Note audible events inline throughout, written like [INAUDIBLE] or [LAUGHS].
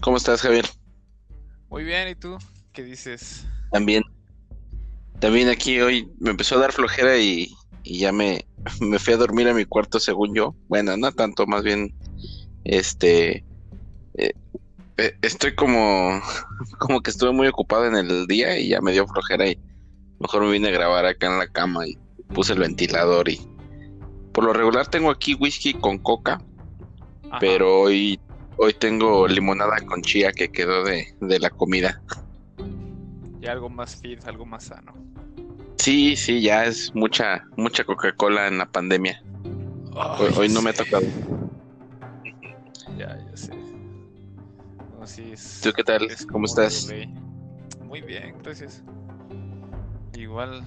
¿Cómo estás, Javier? Muy bien, ¿y tú? ¿Qué dices? También. También aquí hoy me empezó a dar flojera y, ya me, me fui a dormir a mi cuarto, según yo. Bueno, no tanto, más bien, este, eh, eh, estoy como, [LAUGHS] como que estuve muy ocupado en el día y ya me dio flojera y mejor me vine a grabar acá en la cama y puse el ventilador y por lo regular tengo aquí whisky con coca, pero hoy Hoy tengo limonada con chía que quedó de, la comida. Y algo más fit, algo más sano. Sí, sí, ya es mucha, mucha Coca-Cola en la pandemia. hoy, no me ha tocado. Ya, ya sé. ¿Tú qué tal? ¿Cómo estás? Muy bien, gracias. Igual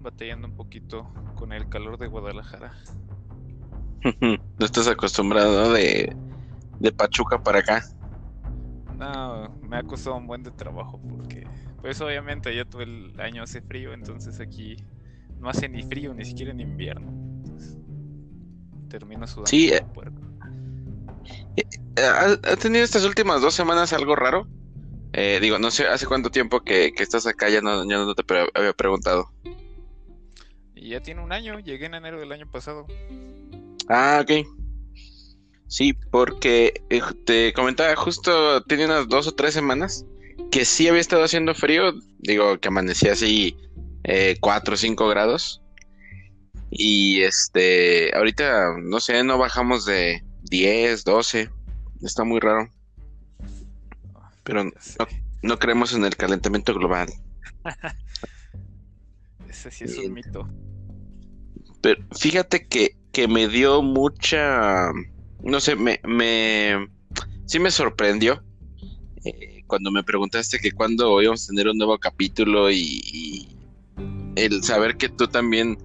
batallando un poquito con el calor de Guadalajara. [LAUGHS] no estás acostumbrado de de Pachuca para acá? No, me ha costado un buen de trabajo porque, pues obviamente ya todo el año hace frío, entonces aquí no hace ni frío, ni siquiera en invierno. termino sudando. Sí. Eh, eh, ¿Ha, tenido estas últimas dos semanas algo raro? Eh, digo, no sé, ¿hace cuánto tiempo que, estás acá? Ya no, ya no te había preguntado. Y ya tiene un año, llegué en enero del año pasado. Ah, ok. Sí, porque eh, te comentaba justo, tiene unas dos o tres semanas que sí había estado haciendo frío, digo que amanecía así eh, 4 o 5 grados. Y este, ahorita, no sé, no bajamos de 10, 12, está muy raro. Pero no, creemos en el calentamiento global. [LAUGHS] Ese sí es un mito. Pero fíjate que, que me dio mucha no sé, me, me sí me sorprendió eh, cuando me preguntaste que cuando íbamos a tener un nuevo capítulo y, el saber que tú también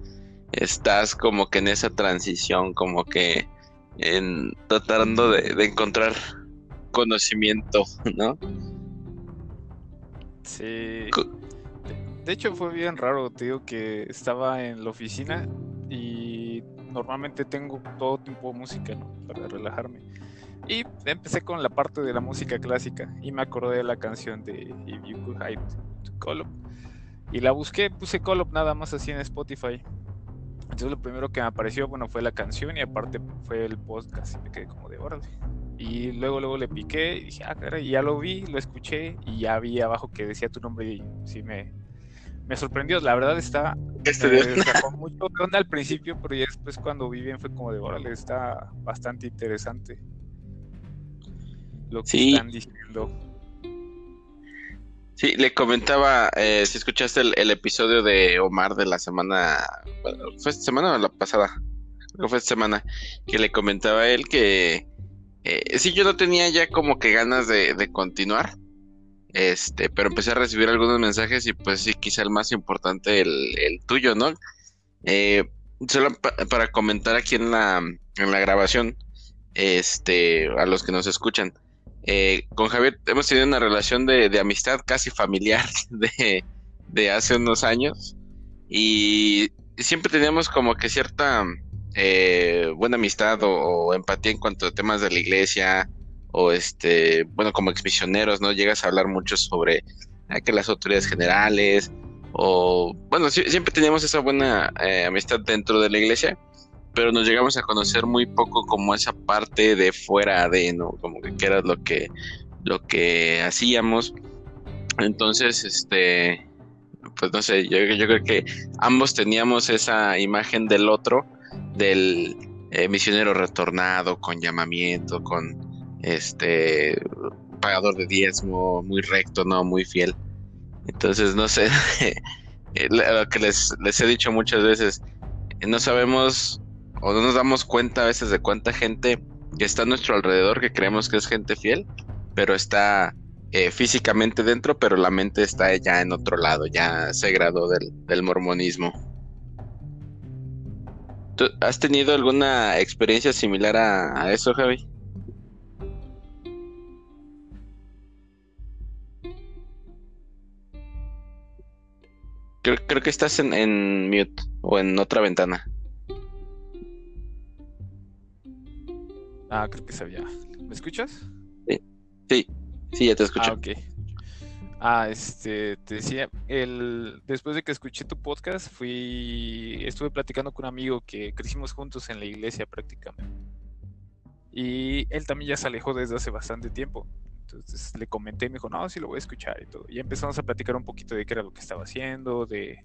estás como que en esa transición, como que en tratando de, encontrar conocimiento, ¿no? Sí. De hecho fue bien raro, te digo que estaba en la oficina normalmente tengo todo tipo de música para relajarme. Y empecé con la parte de la música clásica y me acordé de la canción de If You Could Hide to Call Up. Y la busqué, puse Call Up nada más así en Spotify. Entonces lo primero que me apareció, bueno, fue la canción y aparte fue el podcast y me quedé como de órale. Y luego, luego le piqué y dije, ah, caray, ya lo vi, lo escuché y ya vi abajo que decía tu nombre y sí me, me sorprendió. La verdad está. Este me sacó [LAUGHS] mucho de onda al principio, pero ya después cuando vi bien fue como de órale, está bastante interesante. Lo que están diciendo. Sí, le comentaba, eh, si escuchaste el, episodio de Omar de la semana, ¿fue esta semana o la pasada? Creo fue esta semana, que le comentaba a él que eh, sí, yo no tenía ya como que ganas de, de continuar, este, pero empecé a recibir algunos mensajes y pues sí, quizá el más importante, el, tuyo, ¿no? Eh, solo para comentar aquí en la, en la grabación, este, a los que nos escuchan, eh, con Javier hemos tenido una relación de, amistad casi familiar [LAUGHS] de, hace unos años y siempre teníamos como que cierta eh, buena amistad o, empatía en cuanto a temas de la iglesia, o este, bueno, como exmisioneros, ¿no? Llegas a hablar mucho sobre ah, que las autoridades generales, o bueno, siempre teníamos esa buena eh, amistad dentro de la iglesia, pero nos llegamos a conocer muy poco como esa parte de fuera de, ¿no? Como que, era lo que, lo que hacíamos. Entonces, este, pues no sé, yo, yo creo que ambos teníamos esa imagen del otro, del eh, misionero retornado, con llamamiento, con este pagador de diezmo, muy recto, no, muy fiel. Entonces, no sé, [LAUGHS] lo que les, he dicho muchas veces, no sabemos o no nos damos cuenta a veces de cuánta gente que está a nuestro alrededor que creemos que es gente fiel, pero está eh, físicamente dentro, pero la mente está ya en otro lado, ya se graduó del, mormonismo. ¿Tú has tenido alguna experiencia similar a, eso, Javi? Creo, que estás en, en mute o en otra ventana. Ah, creo que sabía. ¿Me escuchas? Sí, sí, sí, ya te escucho. Ah, ok. Ah, este, te decía, el, después de que escuché tu podcast, fui, estuve platicando con un amigo que crecimos juntos en la iglesia prácticamente. Y él también ya se alejó desde hace bastante tiempo. Entonces le comenté y me dijo, no, sí lo voy a escuchar y todo. Y empezamos a platicar un poquito de qué era lo que estaba haciendo, de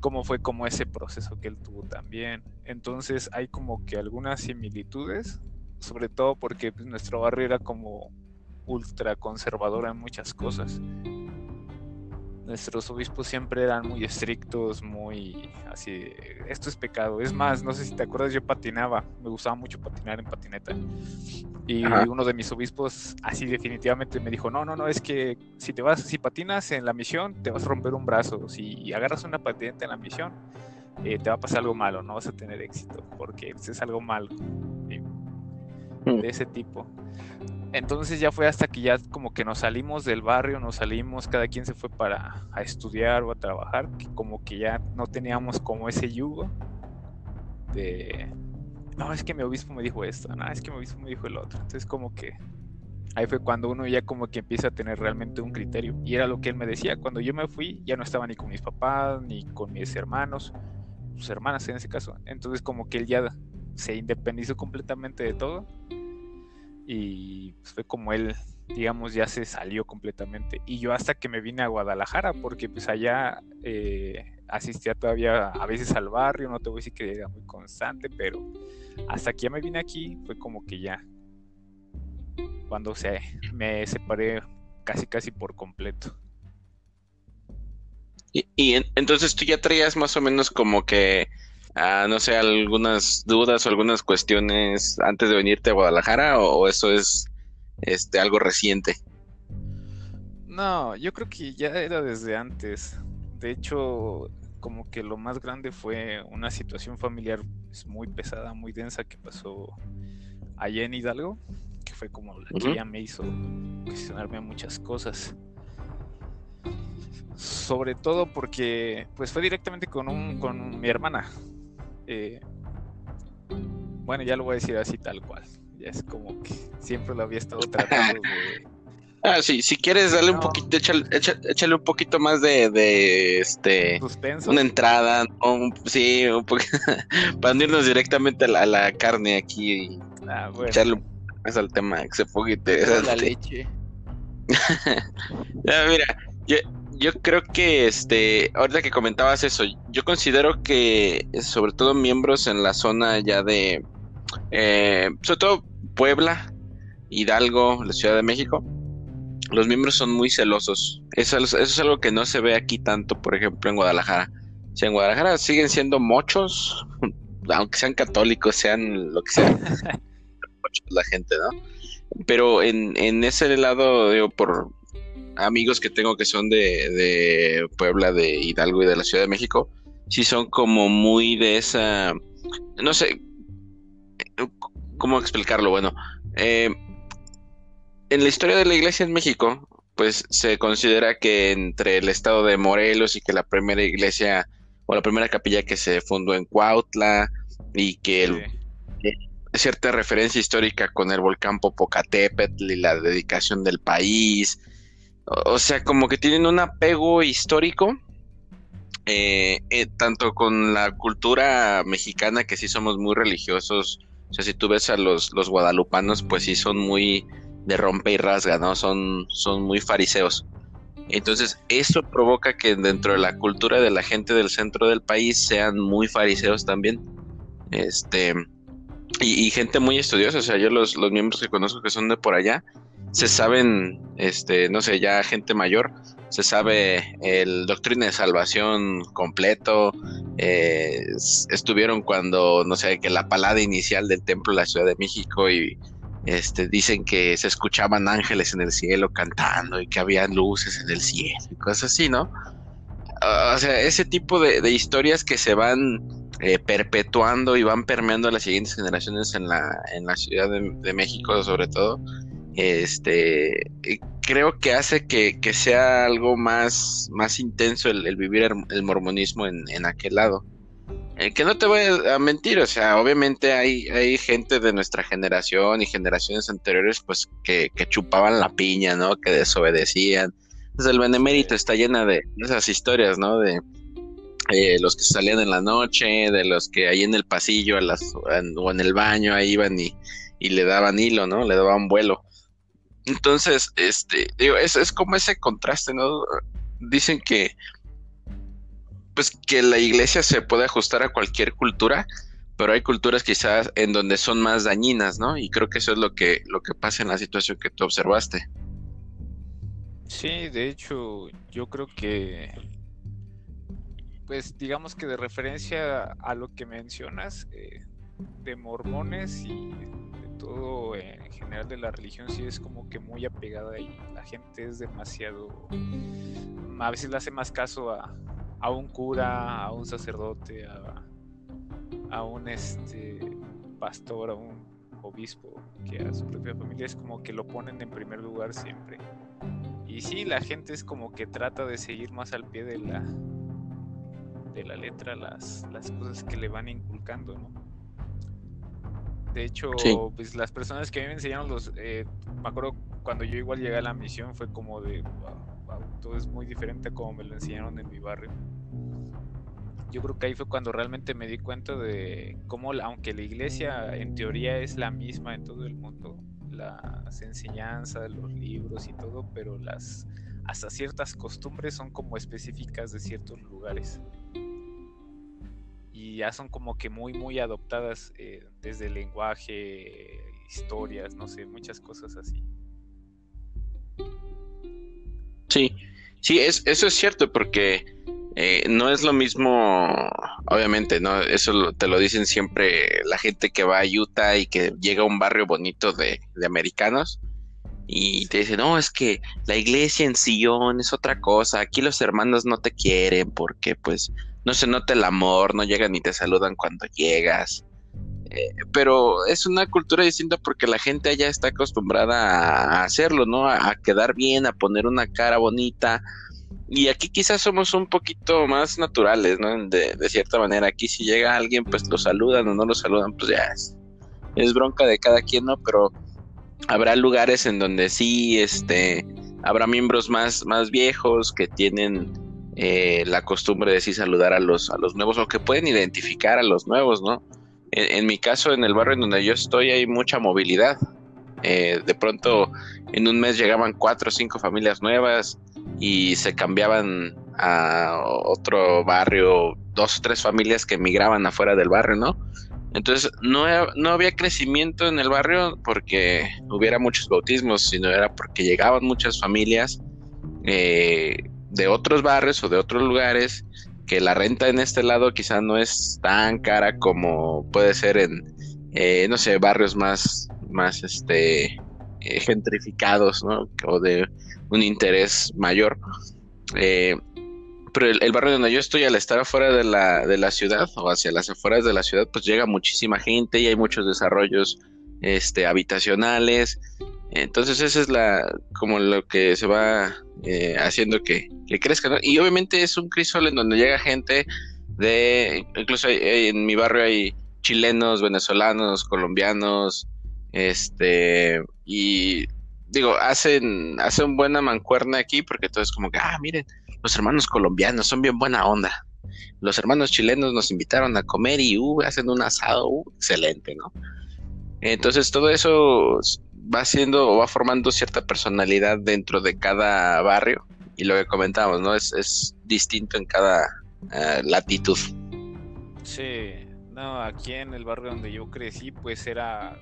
cómo fue como ese proceso que él tuvo también. Entonces hay como que algunas similitudes sobre todo porque pues, nuestro barrio era como ultra conservador en muchas cosas. Nuestros obispos siempre eran muy estrictos, muy así, esto es pecado. Es más, no sé si te acuerdas, yo patinaba, me gustaba mucho patinar en patineta. Y uno de mis obispos así definitivamente me dijo, no, no, no, es que si te vas, si patinas en la misión, te vas a romper un brazo. Si agarras una patineta en la misión, eh, te va a pasar algo malo, no vas a tener éxito, porque es algo malo. Mm. de ese tipo. Entonces ya fue hasta que ya como que nos salimos del barrio, nos salimos, cada quien se fue para a estudiar o a trabajar, que como que ya no teníamos como ese yugo de, no, es que mi obispo me dijo esto, no, es que mi obispo me dijo el otro. Entonces como que ahí fue cuando uno ya como que empieza a tener realmente un criterio. Y era lo que él me decía, cuando yo me fui ya no estaba ni con mis papás, ni con mis hermanos, sus hermanas en ese caso. Entonces como que él ya se independizó completamente de todo y pues, fue como él, digamos, ya se salió completamente. Y yo hasta que me vine a Guadalajara, porque pues allá eh, asistía todavía a veces al barrio, no te voy a decir que era muy constante, pero hasta que ya me vine aquí fue como que ya, cuando se, me separé casi casi por completo. Y, y entonces tú ya traías más o menos como que no sé, algunas dudas o algunas cuestiones antes de venirte a Guadalajara o, eso es este algo reciente? No, yo creo que ya era desde antes. De hecho, como que lo más grande fue una situación familiar pues, muy pesada, muy densa que pasó allá en Hidalgo, que fue como la que ya me hizo cuestionarme muchas cosas. Sobre todo porque pues fue directamente con un, con mi hermana. Eh, bueno, ya lo voy a decir así tal cual. Ya es como que siempre lo había estado tratando de. [LAUGHS] Ah, sí, si quieres darle un poquito, échale, un poquito más de, este una entrada, sí, un poquito, [LAUGHS] para irnos directamente a la, carne aquí y ah, echarle más al tema que se ponga interesante. La leche. [LAUGHS] ya, mira, yo, yo creo que este, ahorita que comentabas eso, yo considero que sobre todo miembros en la zona ya de, eh, sobre todo Puebla, Hidalgo, la Ciudad de México, los miembros son muy celosos. Eso, es algo que no se ve aquí tanto, por ejemplo, en Guadalajara. Si en Guadalajara siguen siendo mochos, [LAUGHS] aunque sean católicos, sean lo que sea, [LAUGHS] la gente, ¿no? Pero en, en ese lado, digo, por, amigos que tengo que son de, de Puebla, de Hidalgo y de la Ciudad de México, sí son como muy de esa, no sé, ¿cómo explicarlo? Bueno, eh, en la historia de la iglesia en México, pues se considera que entre el estado de Morelos y que la primera iglesia o la primera capilla que se fundó en Cuautla y que el, cierta referencia histórica con el volcán Popocatépetl y la dedicación del país o sea, como que tienen un apego histórico, eh, eh, tanto con la cultura mexicana, que sí somos muy religiosos. O sea, si tú ves a los, los guadalupanos, pues sí son muy de rompe y rasga, ¿no? Son, son muy fariseos. Entonces, eso provoca que dentro de la cultura de la gente del centro del país sean muy fariseos también. Este, y, gente muy estudiosa. O sea, yo los, los miembros que conozco que son de por allá, se saben, este, no sé, ya gente mayor, se sabe el doctrina de salvación completo, eh, estuvieron cuando, no sé, que la palada inicial del templo de la Ciudad de México y este, dicen que se escuchaban ángeles en el cielo cantando y que había luces en el cielo y cosas así, ¿no? o sea, ese tipo de, historias que se van eh, perpetuando y van permeando a las siguientes generaciones en la, en la Ciudad de, México, sobre todo, este, creo que hace que, sea algo más, más intenso el, vivir el, mormonismo en, en, aquel lado. Eh, que no te voy a mentir, o sea, obviamente hay, hay gente de nuestra generación y generaciones anteriores, pues, que, que chupaban la piña, ¿no? Que desobedecían, pues el Benemérito está llena de esas historias, ¿no? De eh, los que salían en la noche, de los que ahí en el pasillo a las, o en el baño ahí iban y, le daban hilo, ¿no? Le daban vuelo. Entonces, este, digo, es, es como ese contraste, ¿no? Dicen que, pues que la iglesia se puede ajustar a cualquier cultura, pero hay culturas quizás en donde son más dañinas, ¿no? Y creo que eso es lo que, lo que pasa en la situación que tú observaste. Sí, de hecho, yo creo que, pues digamos que de referencia a lo que mencionas, eh, de mormones y todo en general de la religión, sí es como que muy apegada y la gente es demasiado, a veces le hace más caso a, a un cura, a un sacerdote, a, a un este pastor, a un obispo, que a su propia familia es como que lo ponen en primer lugar siempre. Y sí, la gente es como que trata de seguir más al pie de la de la letra las, las cosas que le van inculcando, ¿no? De hecho, pues las personas que a mí me enseñaron los, eh, me acuerdo cuando yo igual llegué a la misión fue como de, todo es muy diferente a como me lo enseñaron en mi barrio. Yo creo que ahí fue cuando realmente me di cuenta de cómo, aunque la iglesia en teoría es la misma en todo el mundo, las enseñanzas, los libros y todo, pero las hasta ciertas costumbres son como específicas de ciertos lugares. Y ya son como que muy, muy adoptadas eh, desde el lenguaje, historias, no sé, muchas cosas así. Sí, sí, es, eso es cierto porque eh, no es lo mismo, obviamente, ¿no? Eso te lo dicen siempre la gente que va a Utah y que llega a un barrio bonito de, americanos y te dicen, no, es que la iglesia en Sion es otra cosa, aquí los hermanos no te quieren porque pues no se nota el amor, no llegan ni te saludan cuando llegas. Eh, pero es una cultura distinta porque la gente allá está acostumbrada a hacerlo, ¿no? a quedar bien, a poner una cara bonita, y aquí quizás somos un poquito más naturales, ¿no? De, cierta manera, aquí si llega alguien, pues lo saludan o no lo saludan, pues ya es, es bronca de cada quien, ¿no? Pero habrá lugares en donde sí, este, habrá miembros más, más viejos que tienen eh, la costumbre de sí saludar a los, a los nuevos o que pueden identificar a los nuevos, ¿no? En, mi caso, en el barrio en donde yo estoy, hay mucha movilidad. Eh, de pronto, en un mes llegaban cuatro o cinco familias nuevas y se cambiaban a otro barrio, dos o tres familias que emigraban afuera del barrio, ¿no? Entonces no, no había crecimiento en el barrio porque hubiera muchos bautismos, sino era porque llegaban muchas familias eh, de otros barrios o de otros lugares que la renta en este lado quizá no es tan cara como puede ser en, eh, no sé, barrios más, más este, eh, gentrificados, ¿no? O de un interés mayor. Eh, pero el, barrio donde yo estoy, al estar afuera de la, de la ciudad o hacia las afueras de la ciudad, pues llega muchísima gente y hay muchos desarrollos este, habitacionales. Entonces, eso es la como lo que se va eh, haciendo que, crezca. Y obviamente es un crisol en donde llega gente de, incluso en mi barrio hay chilenos, venezolanos, colombianos, este, y digo, hacen, hacen buena mancuerna aquí porque todo es como que, ah, miren, los hermanos colombianos son bien buena onda. Los hermanos chilenos nos invitaron a comer y uh, hacen un asado uh, excelente, ¿no? Entonces todo eso va haciendo o va formando cierta personalidad dentro de cada barrio y lo que comentamos, ¿no? Es, es distinto en cada eh, latitud. Sí, no, aquí en el barrio donde yo crecí, pues era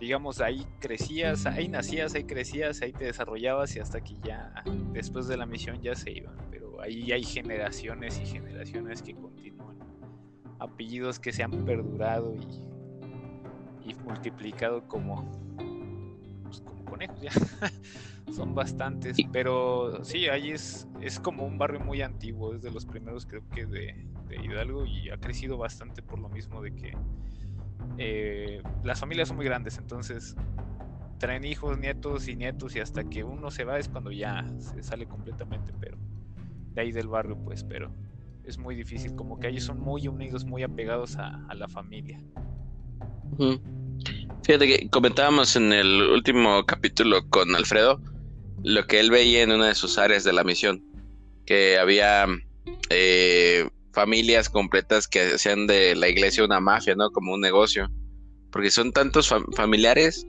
digamos, ahí crecías, ahí nacías, ahí crecías, ahí te desarrollabas y hasta que ya después de la misión ya se iban. Pero ahí hay generaciones y generaciones que continúan. apellidos que se han perdurado y, y multiplicado como conejos ya. [LAUGHS] Son bastantes, pero sí, ahí es, es como un barrio muy antiguo, es de los primeros creo que de, Hidalgo y ha crecido bastante por lo mismo de que eh, las familias son muy grandes, entonces traen hijos, nietos y nietos y hasta que uno se va es cuando ya se sale completamente, pero de ahí del barrio pues, pero es muy difícil, como que ellos son muy unidos, muy apegados a, la familia. Fíjate que comentábamos en el último capítulo con Alfredo lo que él veía en una de sus áreas de la misión, que había eh, familias completas que hacían de la iglesia una mafia, ¿no? Como un negocio, porque son tantos familiares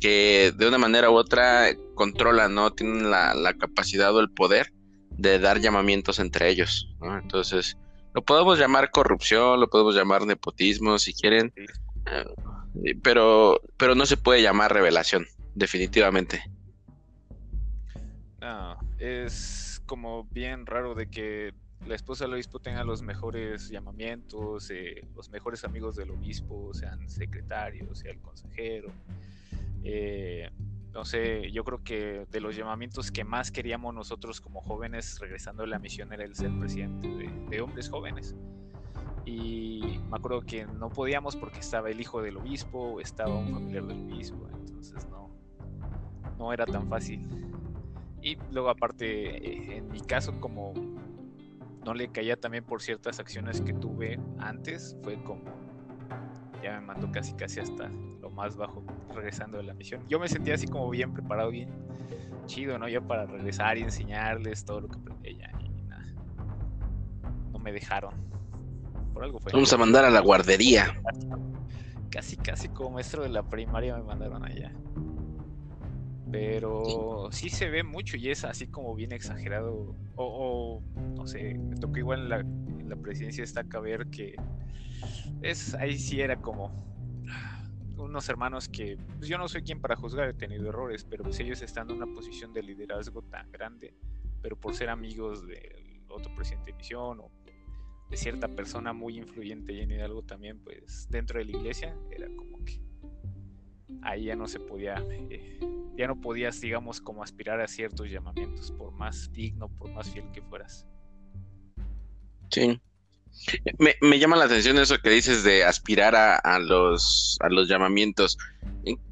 que de una manera u otra controlan, ¿no? Tienen la, la capacidad o el poder de dar llamamientos entre ellos, ¿no? Entonces, lo podemos llamar corrupción, lo podemos llamar nepotismo, si quieren, eh, pero, pero no se puede llamar revelación, definitivamente. Ah, es como bien raro de que la esposa del obispo tenga los mejores llamamientos, eh, los mejores amigos del obispo, sean secretarios, sea el consejero. Eh, no sé, yo creo que de los llamamientos que más queríamos nosotros como jóvenes regresando a la misión era el ser presidente de, hombres jóvenes. Y me acuerdo que no podíamos porque estaba el hijo del obispo, estaba un familiar del obispo, entonces no, no era tan fácil. Y luego aparte, eh, en mi caso, como no le caía también por ciertas acciones que tuve antes, fue como ya me mandó casi casi hasta lo más bajo regresando de la misión. Yo me sentía así como bien preparado, bien chido, ¿no? Yo para regresar y enseñarles todo lo que aprendí ya y nada. No me dejaron. Por algo fue. Vamos a mandar a la guardería. Casi, casi como maestro de la primaria me mandaron allá. Pero sí. se ve mucho y es así como bien exagerado. O, no sé, me tocó igual en la, en la presidencia esta ver que es ahí sí era como unos hermanos que pues yo no soy quien para juzgar, he tenido errores, pero pues ellos están en una posición de liderazgo tan grande, pero por ser amigos del otro presidente de misión o de cierta persona muy influyente y en algo también, pues dentro de la iglesia era como que ahí ya no se podía, eh, ya no podías, digamos, como aspirar a ciertos llamamientos, por más digno, por más fiel que fueras. Sí. Me, me, llama la atención eso que dices de aspirar a, los, a los llamamientos.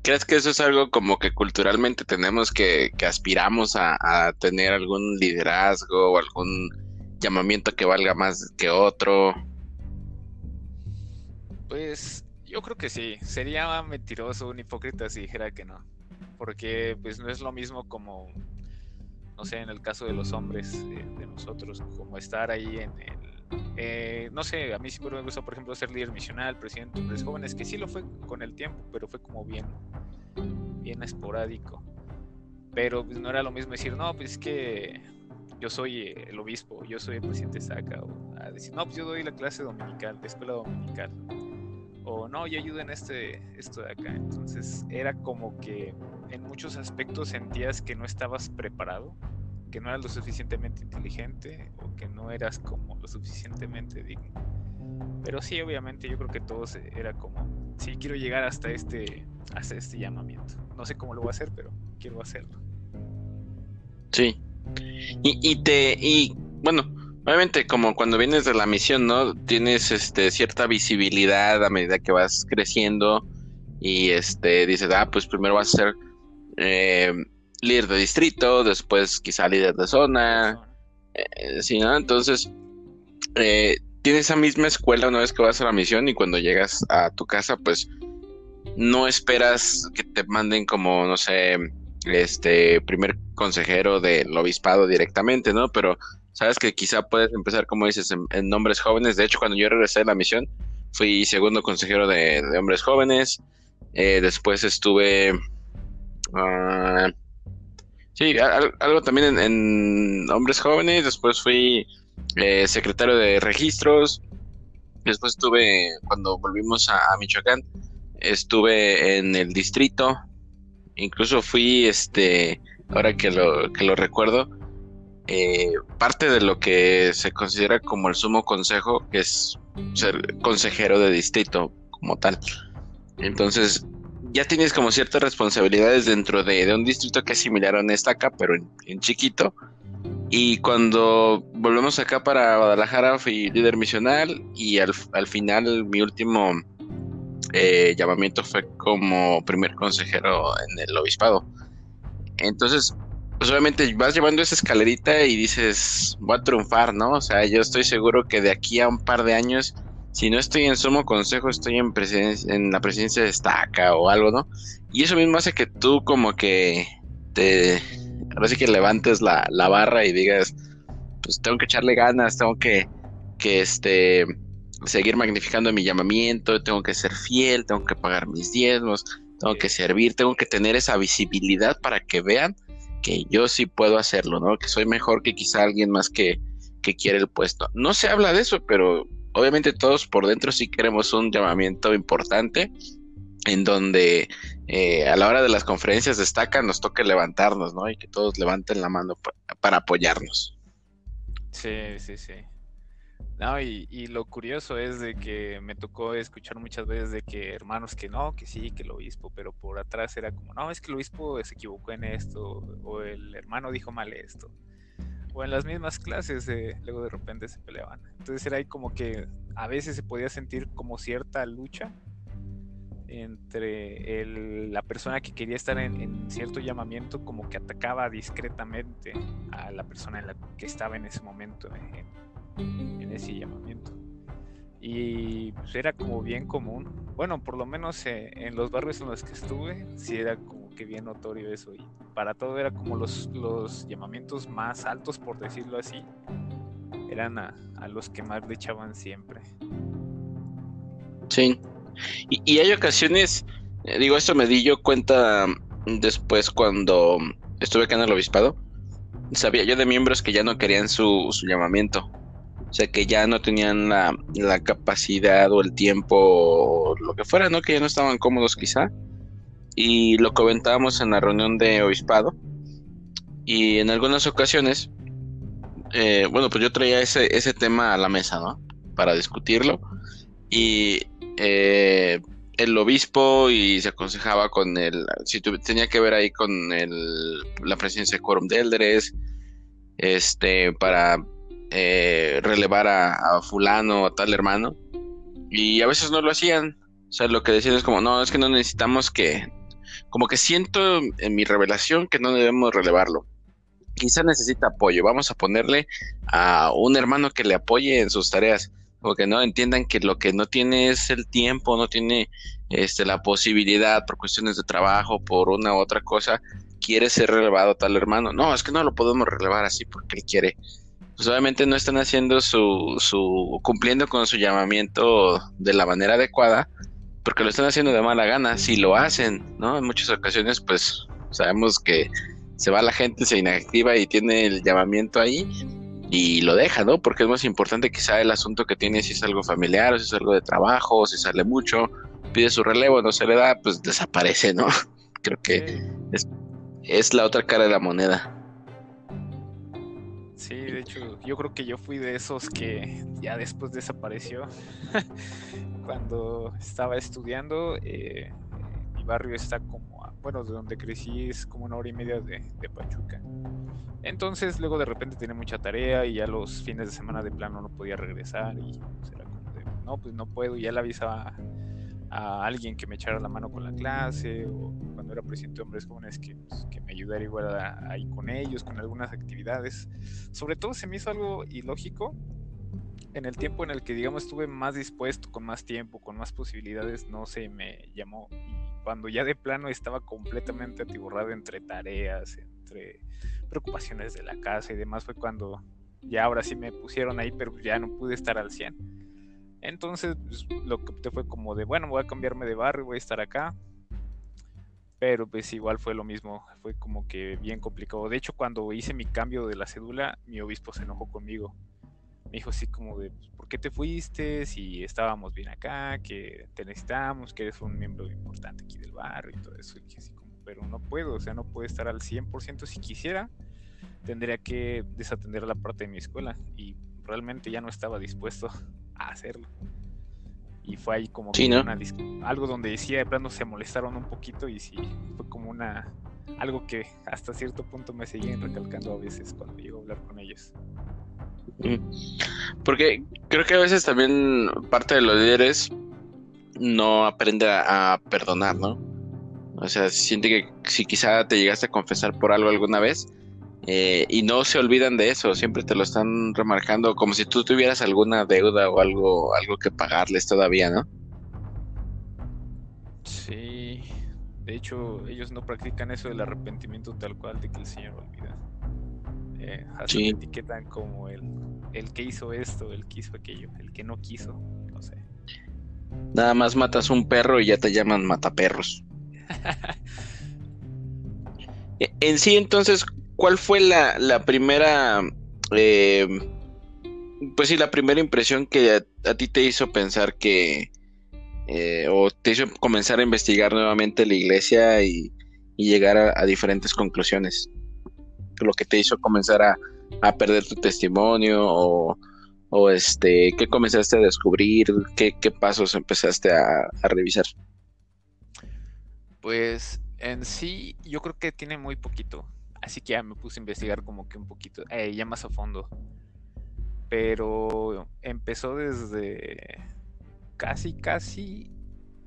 ¿Crees que eso es algo como que culturalmente tenemos que, que aspiramos a, tener algún liderazgo o algún llamamiento que valga más que otro? Pues yo creo que sí. Sería mentiroso, un hipócrita si dijera que no. Porque pues no es lo mismo como, no sé, en el caso de los hombres, de nosotros, como estar ahí en el eh, no sé, a mí siempre me gustó, por ejemplo, ser líder misional, presidente de hombres jóvenes, que sí lo fue con el tiempo, pero fue como bien, bien esporádico. Pero pues, no era lo mismo decir, no, pues es que yo soy el obispo, yo soy el presidente Saca, o a decir, no, pues yo doy la clase dominical, la escuela dominical, o no, yo ayudo en este, esto de acá. Entonces era como que en muchos aspectos sentías que no estabas preparado que no eras lo suficientemente inteligente o que no eras como lo suficientemente digno. Pero sí, obviamente yo creo que todos era como, sí, quiero llegar hasta este, hasta este llamamiento. No sé cómo lo voy a hacer, pero quiero hacerlo. Sí. Y, y te, y bueno, obviamente como cuando vienes de la misión, ¿no? Tienes este cierta visibilidad a medida que vas creciendo y este dices, ah, pues primero vas a ser eh, líder de distrito, después quizá líder de zona, eh, ¿no? Entonces, eh, tienes esa misma escuela una vez que vas a la misión y cuando llegas a tu casa, pues no esperas que te manden como, no sé, este primer consejero del obispado directamente, ¿no? Pero sabes que quizá puedes empezar, como dices, en, nombres jóvenes. De hecho, cuando yo regresé de la misión, fui segundo consejero de, hombres jóvenes. Eh, después estuve ah, Sí, algo también en, hombres jóvenes, después fui eh, secretario de registros, después estuve, cuando volvimos a, Michoacán, estuve en el distrito, incluso fui, este, ahora que lo, que lo recuerdo, eh, parte de lo que se considera como el sumo consejo, que es ser consejero de distrito como tal. Entonces, ya tienes como ciertas responsabilidades dentro de, un distrito que es similar a un estaca, pero en, chiquito. Y cuando volvemos acá para Guadalajara fui líder misional y al, final mi último eh, llamamiento fue como primer consejero en el obispado. Entonces, pues obviamente vas llevando esa escalerita y dices, voy a triunfar, ¿no? O sea, yo estoy seguro que de aquí a un par de años si no estoy en sumo consejo, estoy en, en la presidencia de estaca o algo, ¿no? Y eso mismo hace que tú como que te, ahora sí que levantes la, barra y digas, pues tengo que echarle ganas, tengo que, que este, seguir magnificando mi llamamiento, tengo que ser fiel, tengo que pagar mis diezmos, tengo que servir, tengo que tener esa visibilidad para que vean que yo sí puedo hacerlo, ¿no? Que soy mejor que quizá alguien más que, que quiere el puesto. No se habla de eso, pero obviamente todos por dentro sí queremos un llamamiento importante en donde eh, a la hora de las conferencias destacan nos toque levantarnos, ¿no? Y que todos levanten la mano para apoyarnos. Sí, sí, sí. No, y, y, lo curioso es de que me tocó escuchar muchas veces de que hermanos que no, que sí, que el obispo, pero por atrás era como, no, es que el obispo se equivocó en esto, o el hermano dijo mal esto o en las mismas clases luego de repente se peleaban. Entonces era ahí como que a veces se podía sentir como cierta lucha entre la persona que quería estar en, cierto llamamiento como que atacaba discretamente a la persona que estaba en ese momento en, ese llamamiento y pues era como bien común bueno por lo menos eh, en los barrios en los que estuve sí era como que bien notorio eso. Y para todo era como los, los llamamientos más altos, por decirlo así, eran a, los que más le echaban siempre. Sí. Y, hay ocasiones, eh, digo, esto me di yo cuenta después cuando estuve acá en el obispado. Sabía yo de miembros que ya no querían su, su llamamiento. O sea, que ya no tenían la, la, capacidad o el tiempo o lo que fuera, ¿no? Que ya no estaban cómodos quizá y lo comentábamos en la reunión de obispado y en algunas ocasiones, eh, bueno, pues yo traía ese, ese tema a la mesa, ¿no? Para discutirlo y eh, el obispo y se aconsejaba con el, si tenía que ver ahí con el, la presencia de quórum de Eldres, este, para eh, relevar a, fulano o a tal hermano y a veces no lo hacían. O sea, lo que decían es como, no, es que no necesitamos que como que siento en mi revelación que no debemos relevarlo. Quizá necesita apoyo. Vamos a ponerle a un hermano que le apoye en sus tareas. Porque no entiendan que lo que no tiene es el tiempo, no tiene este, la posibilidad por cuestiones de trabajo, por una u otra cosa, quiere ser relevado tal hermano. No, es que no lo podemos relevar así porque él quiere. Pues obviamente no están haciendo su, su, cumpliendo con su llamamiento de la manera adecuada porque lo están haciendo de mala gana. Si lo hacen, ¿no? En muchas ocasiones, pues sabemos que se va la gente, se inactiva y tiene el llamamiento ahí y lo deja, ¿no? Porque es más importante quizá el asunto que tiene, si es algo familiar, o si es algo de trabajo, o si sale mucho, pide su relevo, no se le da, pues desaparece, ¿no? [LAUGHS] Creo que es, es la otra cara de la moneda. Sí, de hecho, yo creo que yo fui de esos que ya después desapareció. [LAUGHS] Cuando estaba estudiando, eh, mi barrio está como, bueno, de donde crecí es como una hora y media de, Pachuca. Entonces, luego de repente tenía mucha tarea y ya los fines de semana de plano no podía regresar y pues, era como de, no, pues no puedo. Y ya le avisaba a alguien que me echara la mano con la clase o cuando era presidente de hombres jóvenes que, pues, que me ayudara igual ahí con ellos, con algunas actividades. Sobre todo se me hizo algo ilógico en el tiempo en el que digamos estuve más dispuesto, con más tiempo, con más posibilidades, no se me llamó. Y cuando ya de plano estaba completamente atiborrado entre tareas, entre preocupaciones de la casa y demás, fue cuando ya ahora sí me pusieron ahí, pero ya no pude estar al 100 entonces, pues, lo que opté fue como de, bueno, voy a cambiarme de barrio, voy a estar acá. Pero pues igual fue lo mismo, fue como que bien complicado. De hecho, cuando hice mi cambio de la cédula, mi obispo se enojó conmigo. Me dijo así como de, pues, ¿por qué te fuiste? Si estábamos bien acá, que te necesitamos, que eres un miembro importante aquí del barrio y todo eso. Pero no puedo, o sea, no puedo estar al 100% si quisiera tendría que desatender la parte de mi escuela y realmente ya no estaba dispuesto a hacerlo. Y fue ahí como algo donde decía de plano se molestaron un poquito y sí, fue como una algo que hasta cierto punto me seguían recalcando a veces cuando llego a hablar con ellos. Porque creo que a veces también parte de los líderes no aprende a, perdonar, ¿no? O sea, siente que si quizá te llegaste a confesar por algo alguna vez eh, y no se olvidan de eso, siempre te lo están remarcando como si tú tuvieras alguna deuda o algo, algo que pagarles todavía, ¿no? Sí, de hecho ellos no practican eso del arrepentimiento tal cual de que el Señor olvida. Eh, así etiquetan como el, el que hizo esto, el que hizo aquello, el que no quiso, no sé. Nada más matas un perro y ya te llaman mataperros. [LAUGHS] E, en sí, entonces, ¿cuál fue la, la primera, eh, pues sí, la primera impresión que a, ti te hizo pensar que, eh, o te hizo comenzar a investigar nuevamente la iglesia y, llegar a, diferentes conclusiones? Lo que te hizo comenzar a, a perder tu testimonio o, o este, ¿qué comenzaste a descubrir? ¿Qué, pasos empezaste a, revisar? Pues en sí, yo creo que tiene muy poquito. Así que ya me puse a investigar como que un poquito, eh, ya más a fondo. Pero empezó desde casi, casi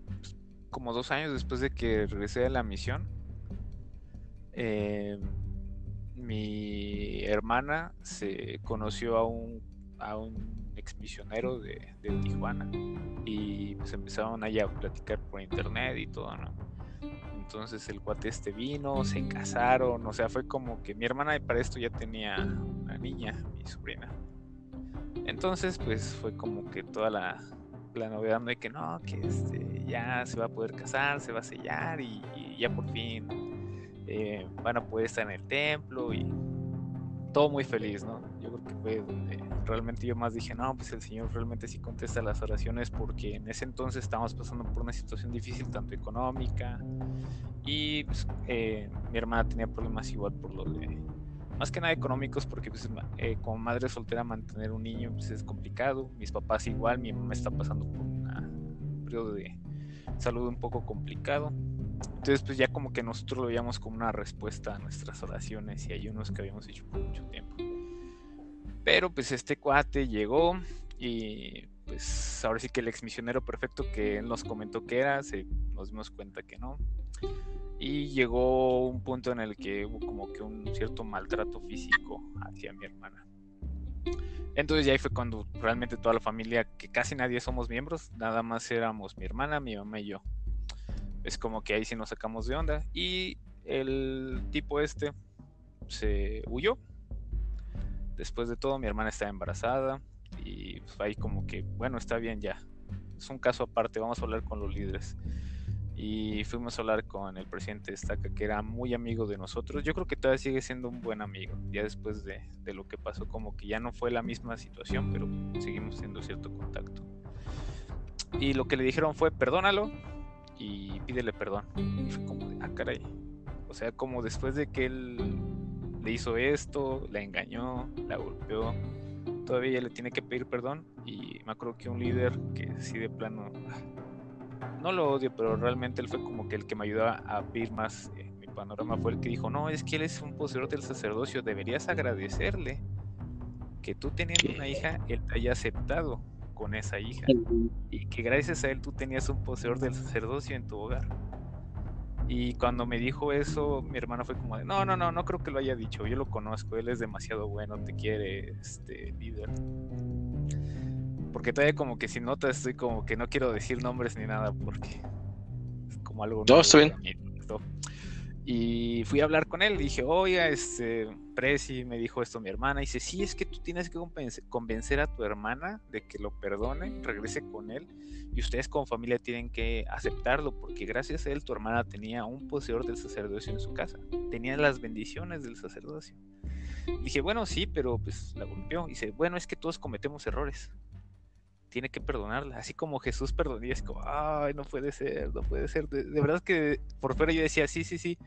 pues, como dos años después de que regresé de la misión. Eh, mi hermana se conoció a un a un ex misionero de, Tijuana y pues empezaron allá a platicar por internet y todo, ¿no? Entonces el cuate este vino, se casaron, o sea, fue como que mi hermana para esto ya tenía una niña, mi sobrina. Entonces, pues fue como que toda la, la novedad de que no, que este, ya se va a poder casar, se va a sellar y, ya por fin eh, van a poder estar en el templo y todo muy feliz, ¿no? Yo creo que fue donde realmente yo más dije, no, pues el Señor realmente sí contesta las oraciones porque en ese entonces estábamos pasando por una situación difícil, tanto económica, y pues, eh, mi hermana tenía problemas igual por lo de, más que nada económicos, porque pues, eh, como madre soltera mantener un niño pues, es complicado, mis papás igual, mi mamá está pasando por un periodo de salud un poco complicado. Entonces, pues ya como que nosotros lo veíamos como una respuesta a nuestras oraciones y ayunos que habíamos hecho por mucho tiempo. Pero pues este cuate llegó y pues ahora sí que el ex misionero perfecto que él nos comentó que era, se, nos dimos cuenta que no. Y llegó un punto en el que hubo como que un cierto maltrato físico hacia mi hermana. Entonces ya ahí fue cuando realmente toda la familia, que casi nadie somos miembros, nada más éramos mi hermana, mi mamá y yo es como que ahí sí nos sacamos de onda. Y el tipo este se huyó. Después de todo, mi hermana estaba embarazada y pues, ahí como que, bueno, está bien ya. Es un caso aparte, vamos a hablar con los líderes. Y fuimos a hablar con el presidente de Estaca, que era muy amigo de nosotros. Yo creo que todavía sigue siendo un buen amigo, ya después de, lo que pasó, como que ya no fue la misma situación, pero seguimos teniendo cierto contacto. Y lo que le dijeron fue, perdónalo, y pídele perdón. Y fue como ah, caray. O sea, como después de que él le hizo esto, la engañó, la golpeó, todavía le tiene que pedir perdón. Y me acuerdo que un líder que sí de plano, no lo odio, pero realmente él fue como que el que me ayudó a pedir más. Eh, mi panorama fue el que dijo, no, es que él es un poseedor del sacerdocio, deberías agradecerle que tú teniendo una hija, él te haya aceptado con esa hija y que gracias a él tú tenías un poseedor del sacerdocio en tu hogar. Y cuando me dijo eso, mi hermana fue como de, no, no, no, no creo que lo haya dicho, yo lo conozco, él es demasiado bueno, te quiere, este, líder. Porque todavía como que si notas, estoy como que no quiero decir nombres ni nada porque es como algo... No, estoy bien. Y fui a hablar con él, dije, oiga, este, Prezi, me dijo esto mi hermana, y dice, sí, es que tú tienes que convencer a tu hermana de que lo perdone, regrese con él, y ustedes como familia tienen que aceptarlo, porque gracias a él tu hermana tenía un poseedor del sacerdocio en su casa, tenía las bendiciones del sacerdocio. dije, bueno, sí, pero pues la golpeó. Y dice, bueno, es que todos cometemos errores. Tiene que perdonarla. Así como Jesús perdonó. Y es como, ay, no puede ser, no puede ser. De, de verdad que por fuera yo decía, sí, sí, sí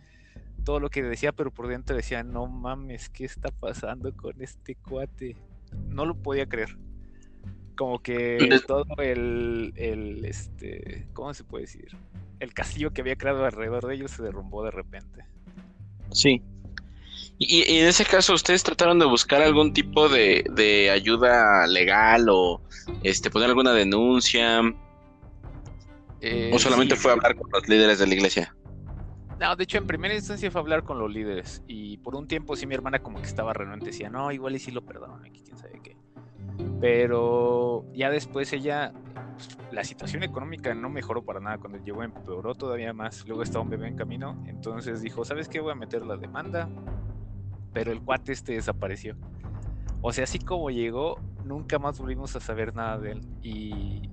todo lo que decía, pero por dentro decía, no mames, ¿qué está pasando con este cuate? No lo podía creer. Como que todo el, el, este, ¿cómo se puede decir? El castillo que había creado alrededor de ellos se derrumbó de repente. Sí. Y, y en ese caso, ¿ustedes trataron de buscar algún tipo de, de ayuda legal o este poner alguna denuncia? Eh, ¿O solamente fue a hablar con los líderes de la iglesia? No, de hecho en primera instancia fue hablar con los líderes y por un tiempo sí mi hermana como que estaba renuente, decía, no, igual y sí lo perdonan quién sabe qué. Pero ya después ella, la situación económica no mejoró para nada, cuando llegó empeoró todavía más, luego estaba un bebé en camino, entonces dijo, ¿sabes qué? Voy a meter la demanda, pero el cuate este desapareció. O sea, así como llegó, nunca más volvimos a saber nada de él y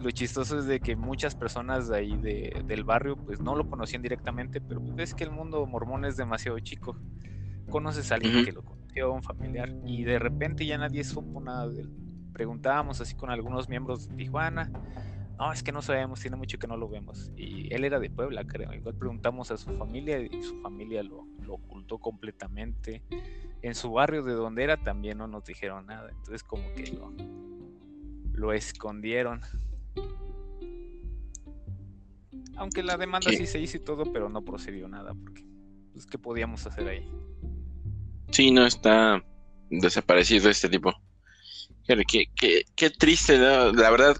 lo chistoso es de que muchas personas de ahí del barrio pues no lo conocían directamente, pero ves pues, que el mundo mormón es demasiado chico. Conoces a alguien que lo conoció, un familiar, y de repente ya nadie supo nada de él. Preguntábamos así con algunos miembros de Tijuana. No, es que no sabemos, tiene mucho que no lo vemos. Y él era de Puebla, creo. Igual preguntamos a su familia y su familia lo, lo ocultó completamente. En su barrio de donde era también no nos dijeron nada. Entonces como que lo, lo escondieron. Aunque la demanda sí. se hizo y todo, pero no procedió nada, porque pues, ¿qué podíamos hacer ahí? Sí, no está desaparecido este tipo. Qué, qué, triste, La verdad,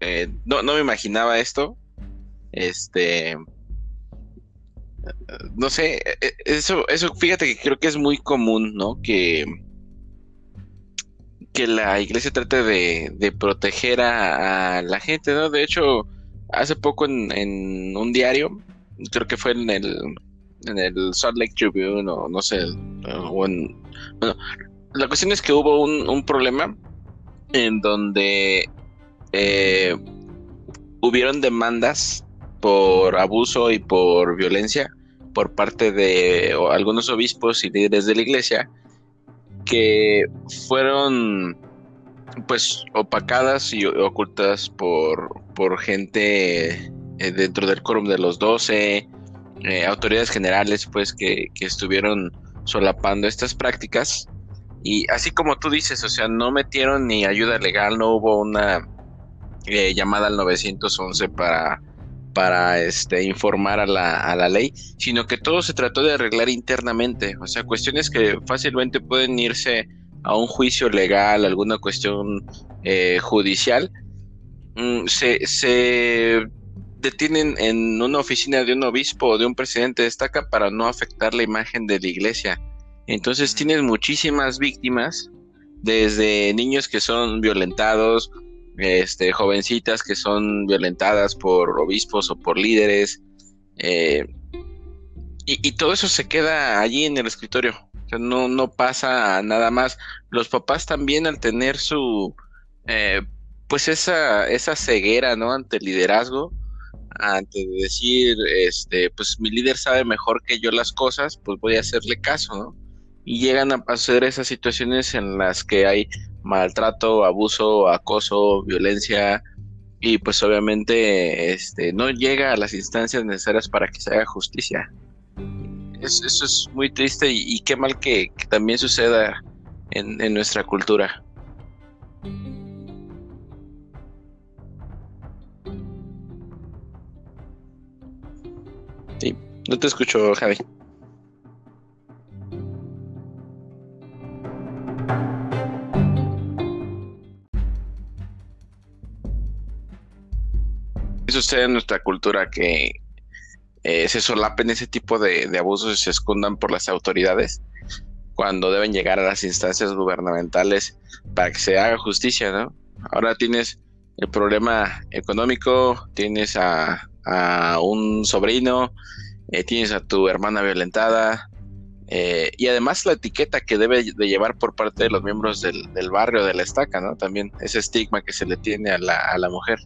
eh, no, no me imaginaba esto. Este. No sé, e, e, eso, eso, fíjate que creo que es muy común, ¿no? Que, que la iglesia trate de, proteger a, la gente, ¿no? De hecho, hace poco en, un diario, creo que fue en el, en el Salt Lake Tribune o no sé, bueno, la cuestión es que hubo un, problema en donde eh, hubieron demandas por abuso y por violencia por parte de algunos obispos y líderes de la iglesia que fueron pues opacadas y ocultas por, por gente eh, dentro del quórum de los doce, eh, autoridades generales pues que, estuvieron solapando estas prácticas. Y así como tú dices, o sea, no metieron ni ayuda legal, no hubo una eh, llamada al 911 para, para este, informar a la, a la ley, sino que todo se trató de arreglar internamente, o sea, cuestiones que fácilmente pueden irse a un juicio legal, alguna cuestión eh, judicial, mm, se, se, detienen en una oficina de un obispo o de un presidente de estaca para no afectar la imagen de la iglesia. Entonces tienes muchísimas víctimas, desde niños que son violentados, este, jovencitas que son violentadas por obispos o por líderes, eh, y, y, todo eso se queda allí en el escritorio no, no pasa nada más. Los papás también al tener su, eh, pues esa, esa ceguera, ¿no? Ante el liderazgo, ante decir, este, pues mi líder sabe mejor que yo las cosas, pues voy a hacerle caso, ¿no? Y llegan a pasar esas situaciones en las que hay maltrato, abuso, acoso, violencia, y pues obviamente este, no llega a las instancias necesarias para que se haga justicia eso es muy triste y, qué mal que, también suceda en, nuestra cultura. Sí, no te escucho, Javi. Sucede en nuestra cultura que eh, se solapen ese tipo de, abusos y se escondan por las autoridades cuando deben llegar a las instancias gubernamentales para que se haga justicia, ¿no? Ahora tienes el problema económico, tienes a, un sobrino, eh, tienes a tu hermana violentada, eh, y además la etiqueta que debe de llevar por parte de los miembros del, del, barrio de la estaca, ¿no? También ese estigma que se le tiene a la, a la mujer.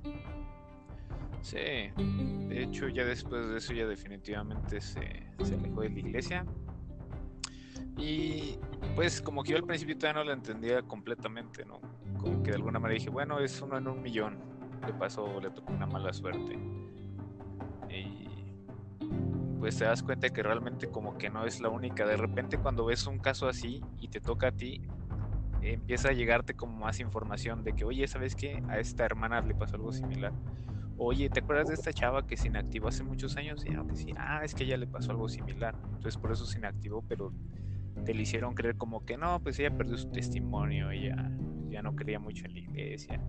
Sí, de hecho ya después de eso ya definitivamente se, alejó de la iglesia. Y pues como que yo al principio todavía no lo entendía completamente, ¿no? Como que de alguna manera dije, bueno, es uno en un millón. Le pasó, le tocó una mala suerte. Y pues te das cuenta que realmente como que no es la única. De repente cuando ves un caso así y te toca a ti, empieza a llegarte como más información de que, oye, ¿sabes qué? A esta hermana le pasó algo similar. Oye, ¿te acuerdas de esta chava que se inactivó hace muchos años? Y que sí, ah, es que ella le pasó algo similar. Entonces por eso se inactivó, pero te le hicieron creer como que no, pues ella perdió su testimonio, ella ya no creía mucho en la iglesia.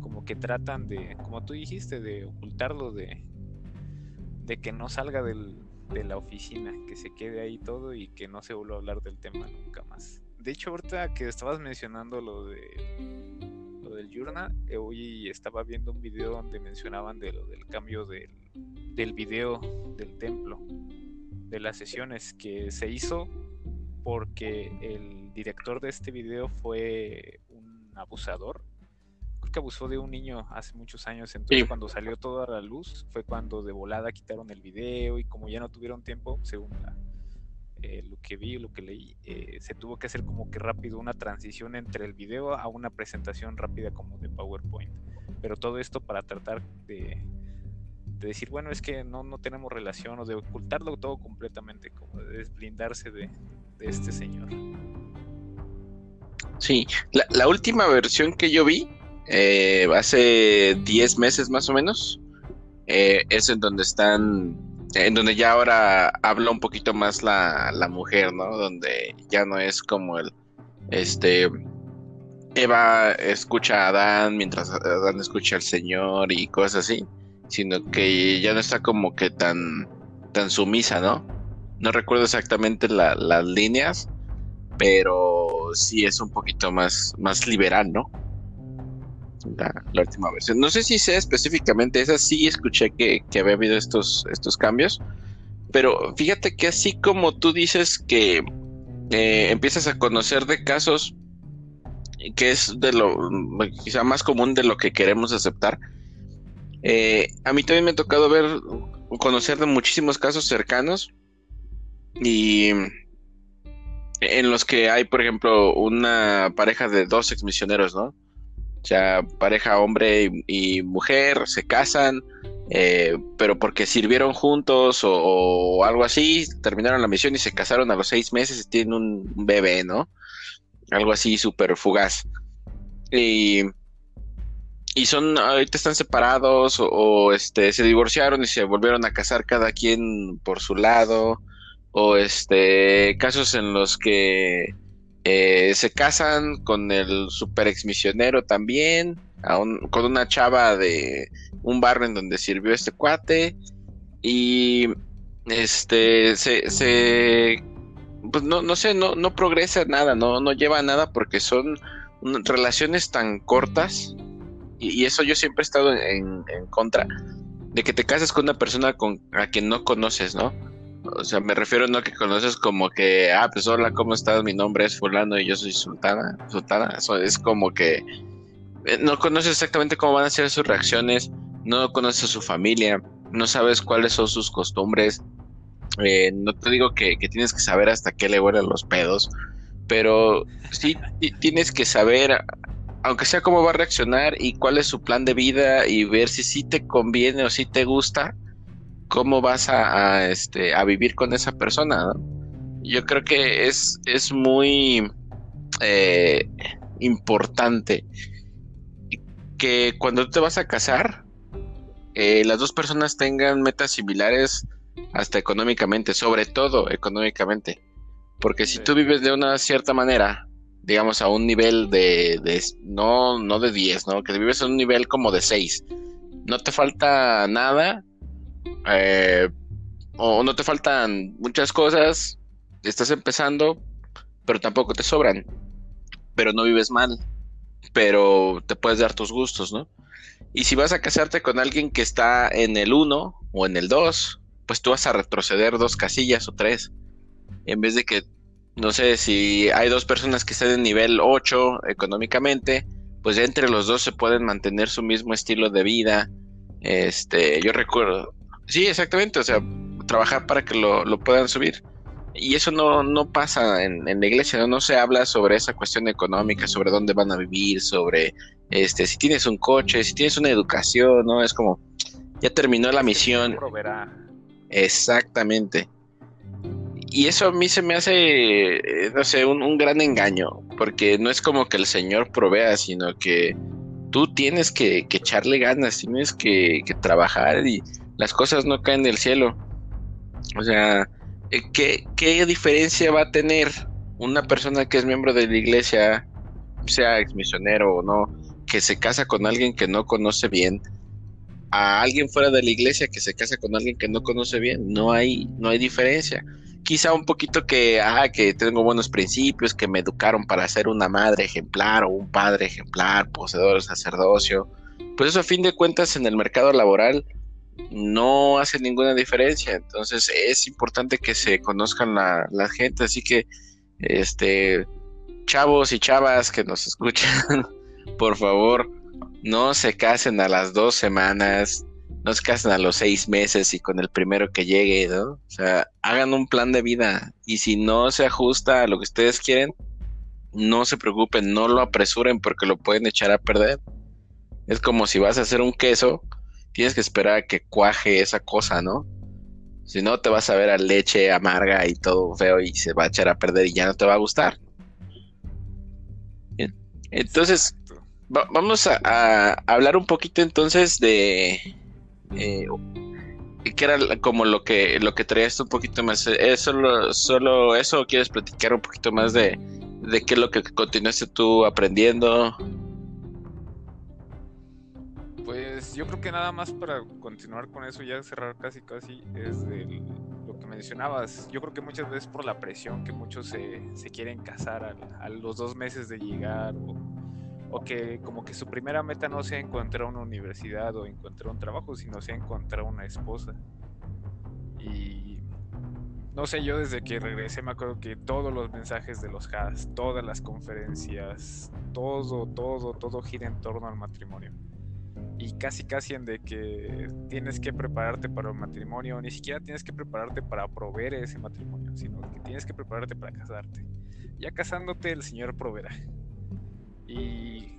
Como que tratan de, como tú dijiste, de ocultarlo, de, de que no salga de la oficina, que se quede ahí todo y que no se vuelva a hablar del tema nunca más. De hecho, ahorita que estabas mencionando lo de del journal, eh, hoy estaba viendo un video donde mencionaban de lo del cambio del, del video del templo, de las sesiones que se hizo porque el director de este video fue un abusador. Creo que abusó de un niño hace muchos años. Entonces, cuando salió toda la luz, fue cuando de volada quitaron el video y como ya no tuvieron tiempo, según eh, lo que vi, lo que leí, eh, se tuvo que hacer como que rápido una transición entre el video a una presentación rápida como de PowerPoint. Pero todo esto para tratar de, de decir, bueno, es que no, no tenemos relación o de ocultarlo todo completamente, como de desblindarse de, de este señor. Sí, la, última versión que yo vi, eh, hace 10 meses más o menos, es en donde están, en donde ya ahora habla un poquito más la, la mujer, ¿no? Donde ya no es como el, este, Eva escucha a Adán mientras Adán escucha al Señor y cosas así, sino que ya no está como que tan, tan sumisa, ¿no? No recuerdo exactamente las líneas, pero sí es un poquito más, más liberal, ¿no? La, última versión. No sé si sea específicamente esa, sí escuché que, había habido estos, estos cambios, pero fíjate que así como tú dices que eh, empiezas a conocer de casos que es de lo quizá más común de lo que queremos aceptar. Eh, a mí también me ha tocado ver, conocer de muchísimos casos cercanos y en los que hay, por ejemplo, una pareja de dos exmisioneros, ¿no? O sea, pareja hombre y, mujer, se casan, eh, pero porque sirvieron juntos o, algo así, terminaron la misión y se casaron a los seis meses y tienen un bebé, ¿no? Algo así súper fugaz. Y, y son, ahorita están separados o, este, se divorciaron y se volvieron a casar cada quien por su lado o este casos en los que eh, se casan con el super ex misionero también, con una chava de un barrio en donde sirvió este cuate y este se, pues no, no sé, no, no progresa nada, no, no lleva nada porque son relaciones tan cortas y, eso yo siempre he estado en, en, contra de que te cases con una persona con, a quien no conoces, ¿no? O sea, me refiero no que conoces como que, ah, pues hola, ¿cómo estás? Mi nombre es fulano y yo soy sultana. Sultana, eso es como que eh, no conoces exactamente cómo van a ser sus reacciones, no conoces a su familia, no sabes cuáles son sus costumbres. Eh, no te digo que, tienes que saber hasta qué le huelen los pedos, pero sí tienes que saber, aunque sea cómo va a reaccionar y cuál es su plan de vida y ver si sí te conviene o si te gusta cómo vas a, este, a vivir con esa persona. Yo creo que es, es muy eh, importante que cuando te vas a casar, eh, las dos personas tengan metas similares hasta económicamente, sobre todo económicamente. Porque si tú vives de una cierta manera, digamos a un nivel de, de, no, no de 10, ¿no? Que vives a un nivel como de 6, no te falta nada, eh, o no te faltan muchas cosas, estás empezando, pero tampoco te sobran, pero no vives mal, pero te puedes dar tus gustos, ¿no? Y si vas a casarte con alguien que está en el 1 o en el 2, pues tú vas a retroceder dos casillas o tres. En vez de que, no sé, si hay dos personas que están en nivel 8 económicamente, pues entre los dos se pueden mantener su mismo estilo de vida. Este, yo recuerdo, Sí, exactamente, o sea, trabajar para que lo, puedan subir. Y eso no, no pasa en, la iglesia, ¿no? no se habla sobre esa cuestión económica, sobre dónde van a vivir, sobre este si tienes un coche, si tienes una educación, ¿no? Es como, ya terminó la misión. Exactamente. Y eso a mí se me hace, eh, no sé, un, gran engaño, porque no es como que el Señor provea, sino que tú tienes que, echarle ganas, tienes que, trabajar y las cosas no caen del cielo. O sea, eh, ¿qué, ¿qué diferencia va a tener una persona que es miembro de la iglesia, sea ex misionero o no, que se casa con alguien que no conoce bien, a alguien fuera de la iglesia que se casa con alguien que no conoce bien? No hay, no hay diferencia quizá un poquito que, ah, que tengo buenos principios, que me educaron para ser una madre ejemplar o un padre ejemplar, poseedor de sacerdocio. Pues eso a fin de cuentas en el mercado laboral no hace ninguna diferencia. Entonces es importante que se conozcan la, la gente. Así que, este, chavos y chavas que nos [LAUGHS] escuchan, por favor, no se casen a las dos semanas no se casen a los seis meses y con el primero que llegue, ¿no? O sea, hagan un plan de vida y si no se ajusta a lo que ustedes quieren, no se preocupen, no lo apresuren porque lo pueden echar a perder. Es como si vas a hacer un queso, tienes que esperar a que cuaje esa cosa, ¿no? Si no, te vas a ver a leche amarga y todo feo y se va a echar a perder y ya no te va a gustar. Entonces, vamos a hablar un poquito entonces de, eh, que era como lo que lo que traías un poquito más. ¿Es solo, eso quieres platicar un poquito más de, de qué es lo que continuaste tú aprendiendo? Yo creo que nada más para continuar con eso, ya cerrar casi casi, es de lo que mencionabas. Yo creo que muchas veces por la presión que muchos se, se quieren casar a, a los dos meses de llegar o o que como que su primera meta no sea encontrar una universidad o encontrar un trabajo, sino sea encontrar una esposa. Y no sé, yo desde que regresé me acuerdo que todos los mensajes de los HAS, todas las conferencias, todo, todo, todo gira en torno al matrimonio. Y casi, casi en de que tienes que prepararte para un matrimonio, ni siquiera tienes que prepararte para proveer ese matrimonio, sino que tienes que prepararte para casarte. Ya casándote, el Señor proveerá. Y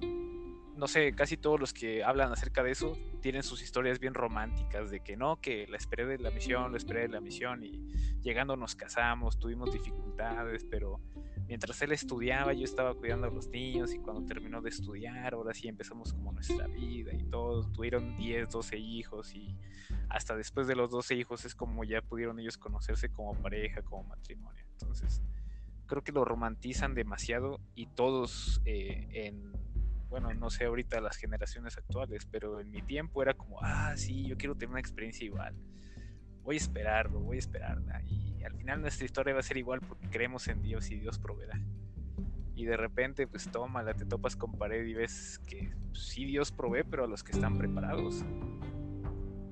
no sé, casi todos los que hablan acerca de eso tienen sus historias bien románticas de que no, que la esperé de la misión, la esperé de la misión y llegando nos casamos, tuvimos dificultades, pero mientras él estudiaba yo estaba cuidando a los niños y cuando terminó de estudiar, ahora sí empezamos como nuestra vida y todos tuvieron 10, 12 hijos y hasta después de los 12 hijos es como ya pudieron ellos conocerse como pareja, como matrimonio. Entonces, creo que lo romantizan demasiado y todos eh, en, bueno, no sé ahorita las generaciones actuales, pero en mi tiempo era como, ah, sí, yo quiero tener una experiencia igual. Voy a esperarlo, voy a esperarla. Y al final nuestra historia va a ser igual porque creemos en Dios y Dios proveerá. Y de repente, pues tómala, te topas con pared y ves que sí Dios provee, pero a los que están preparados.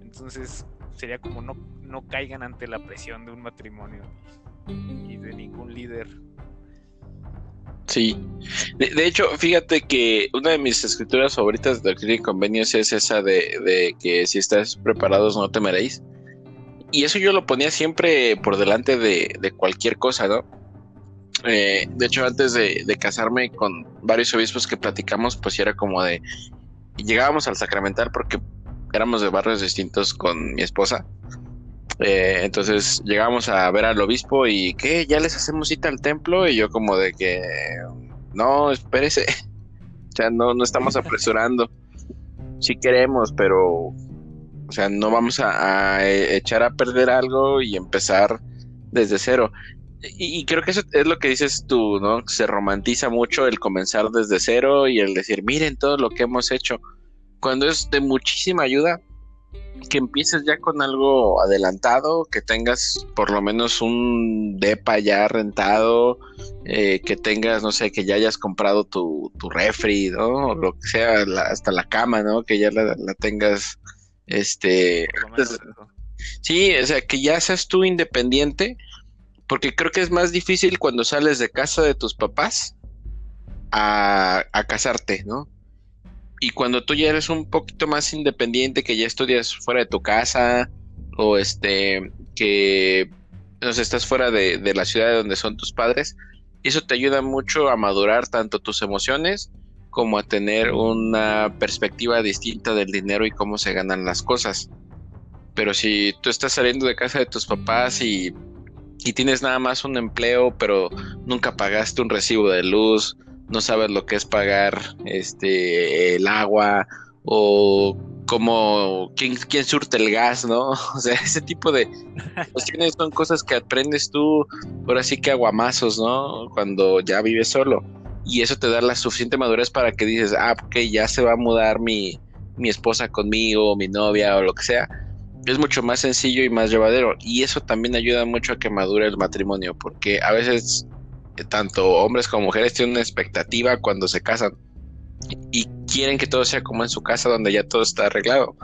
Entonces sería como no, no caigan ante la presión de un matrimonio y de ningún líder. Sí, de, hecho, fíjate que una de mis escrituras favoritas de Doctrina y Convenios es esa de, que si estás preparados no temeréis. Y eso yo lo ponía siempre por delante de, cualquier cosa, ¿no? Eh, de hecho, antes de, de, casarme con varios obispos que platicamos, pues era como de. Llegábamos al sacramental porque éramos de barrios distintos con mi esposa. Eh, entonces llegamos a ver al obispo y ¿qué? ¿Ya les hacemos cita al templo? Y yo como de que no, espérese. [LAUGHS] O sea, no, no estamos apresurando. Sí queremos, pero o sea, no vamos a, echar a perder algo y empezar desde cero. Y, y, creo que eso es lo que dices tú, ¿no? Se romantiza mucho el comenzar desde cero y el decir, miren todo lo que hemos hecho. Cuando es de muchísima ayuda, que empieces ya con algo adelantado, que tengas por lo menos un depa ya rentado, eh, que tengas, no sé, que ya hayas comprado tu, tu refri, ¿no? O lo que sea, hasta la cama, ¿no? Que ya la, tengas, este... sí, o sea, que ya seas tú independiente, porque creo que es más difícil cuando sales de casa de tus papás a, a casarte, ¿no? y cuando tú ya eres un poquito más independiente, que ya estudias fuera de tu casa, o este, que no estás fuera de, de la ciudad donde son tus padres, eso te ayuda mucho a madurar tanto tus emociones como a tener una perspectiva distinta del dinero y cómo se ganan las cosas. Pero si tú estás saliendo de casa de tus papás y, y tienes nada más un empleo, pero nunca pagaste un recibo de luz, no sabes lo que es pagar este el agua o como quién, quién surte el gas, ¿no? [LAUGHS] O sea, ese tipo de cuestiones son cosas que aprendes tú, por así que aguamazos, ¿no? Cuando ya vives solo. Y eso te da la suficiente madurez para que dices, ah, ok, ya se va a mudar mi, mi esposa conmigo, mi novia o lo que sea. Es mucho más sencillo y más llevadero. Y eso también ayuda mucho a que madure el matrimonio, porque a veces eh, tanto hombres como mujeres tienen una expectativa cuando se casan y quieren que todo sea como en su casa donde ya todo está arreglado.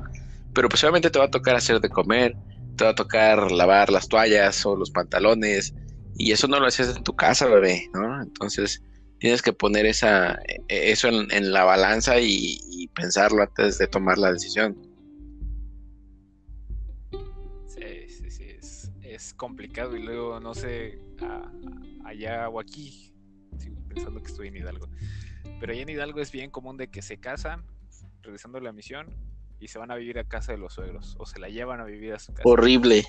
Pero pues te va a tocar hacer de comer, te va a tocar lavar las toallas o los pantalones y eso no lo haces en tu casa, bebé, ¿no? Entonces tienes que poner esa, e, eso en, la balanza y, pensarlo antes de tomar la decisión. Sí, sí, sí, es, complicado y luego no sé, allá o aquí, sigo pensando que estoy en Hidalgo pero allá en Hidalgo es bien común de que se casan, regresando a la misión, y se van a vivir a casa de los suegros, o se la llevan a vivir a su casa. Horrible.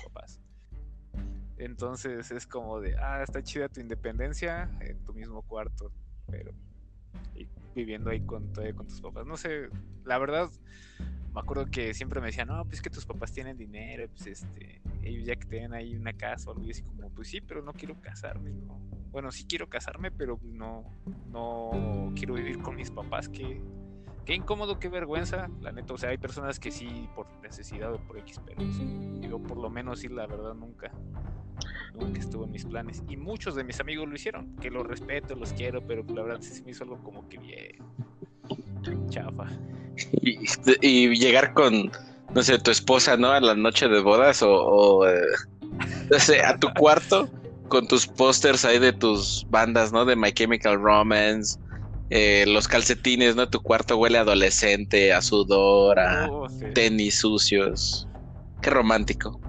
Entonces es como de, ah, está chida tu independencia en tu mismo cuarto, pero viviendo ahí con, con tus papás. No sé, la verdad, me acuerdo que siempre me decían, no, pues que tus papás tienen dinero, pues este, ellos ya que tienen ahí una casa o algo, así como, pues sí, pero no quiero casarme, ¿no? Bueno, sí quiero casarme, pero no, no quiero vivir con mis papás, que qué incómodo, qué vergüenza, la neta, o sea, hay personas que sí por necesidad o por X, pero yo por lo menos sí, la verdad, nunca, nunca estuvo en mis planes. Y muchos de mis amigos lo hicieron, que los respeto, los quiero, pero la verdad sí se me hizo algo como que bien chafa. Y, llegar con, no sé, tu esposa, ¿no? A la noche de bodas o, eh, no sé, a tu cuarto con tus pósters ahí de tus bandas, ¿no? De My Chemical Romance, eh, los calcetines, ¿no? Tu cuarto huele adolescente, a sudor, a oh, tenis sucios. Qué romántico.